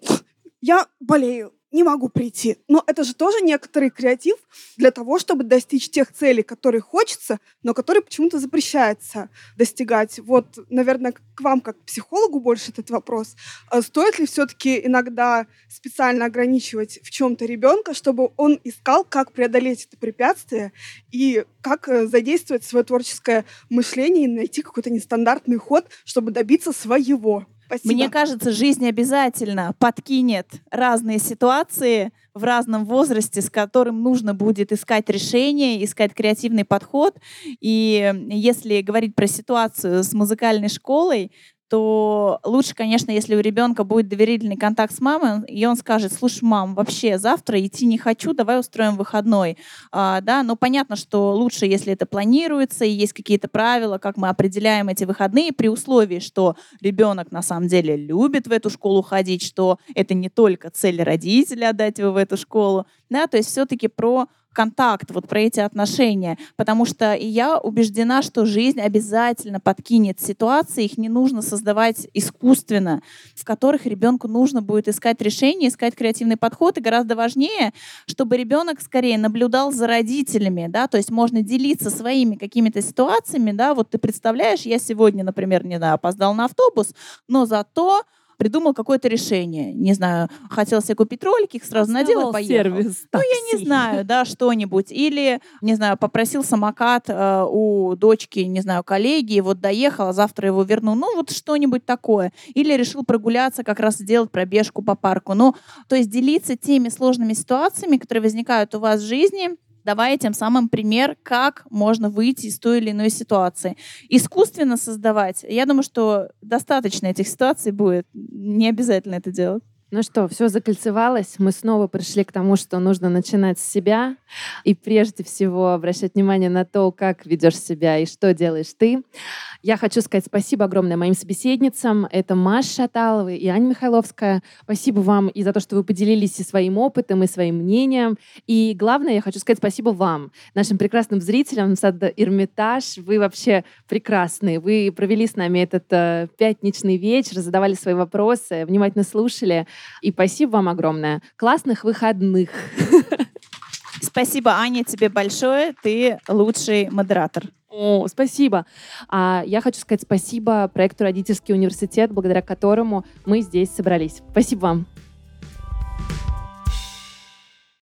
я болею, не могу прийти. Но это же тоже некоторый креатив для того, чтобы достичь тех целей, которые хочется, но которые почему-то запрещается достигать. Вот, наверное, к вам, как к психологу, больше этот вопрос. А стоит ли все-таки иногда специально ограничивать в чем-то ребенка, чтобы он искал, как преодолеть это препятствие и как э, задействовать свое творческое мышление и найти какой-то нестандартный ход, чтобы добиться своего? Спасибо. Мне кажется, жизнь обязательно подкинет разные ситуации в разном возрасте, с которым нужно будет искать решение, искать креативный подход. И если говорить про ситуацию с музыкальной школой, то лучше, конечно, если у ребенка будет доверительный контакт с мамой, и он скажет, слушай, мам, вообще завтра идти не хочу, давай устроим выходной. А, да, но понятно, что лучше, если это планируется, и есть какие-то правила, как мы определяем эти выходные, при условии, что ребенок на самом деле любит в эту школу ходить, что это не только цель родителя отдать его в эту школу, да, то есть все-таки про контакт, вот про эти отношения. Потому что я убеждена, что жизнь обязательно подкинет ситуации, их не нужно создавать искусственно, в которых ребенку нужно будет искать решение, искать креативный подход. И гораздо важнее, чтобы ребенок скорее наблюдал за родителями, да, то есть можно делиться своими какими-то ситуациями, да, вот ты представляешь, я сегодня, например, не знаю, опоздал на автобус, но зато придумал какое-то решение. Не знаю, хотел себе купить ролики, их сразу надел и поехал. Сервис, ну, я не знаю, да, что-нибудь. Или, не знаю, попросил самокат э, у дочки, не знаю, коллеги, вот доехал, а завтра его верну. Ну, вот что-нибудь такое. Или решил прогуляться, как раз сделать пробежку по парку. Ну, то есть делиться теми сложными ситуациями, которые возникают у вас в жизни, давая тем самым пример, как можно выйти из той или иной ситуации. Искусственно создавать, я думаю, что достаточно этих ситуаций будет, не обязательно это делать. Ну что, все закольцевалось. Мы снова пришли к тому, что нужно начинать с себя и прежде всего обращать внимание на то, как ведешь себя и что делаешь ты. Я хочу сказать спасибо огромное моим собеседницам. Это Маша Шаталова и Аня Михайловская. Спасибо вам и за то, что вы поделились и своим опытом, и своим мнением. И главное, я хочу сказать спасибо вам, нашим прекрасным зрителям сада Эрмитаж. Вы вообще прекрасные. Вы провели с нами этот э, пятничный вечер, задавали свои вопросы, внимательно слушали. И спасибо вам огромное. Классных выходных. Спасибо, Аня, тебе большое. Ты лучший модератор. О, спасибо. А я хочу сказать спасибо проекту «Родительский университет», благодаря которому мы здесь собрались. Спасибо вам.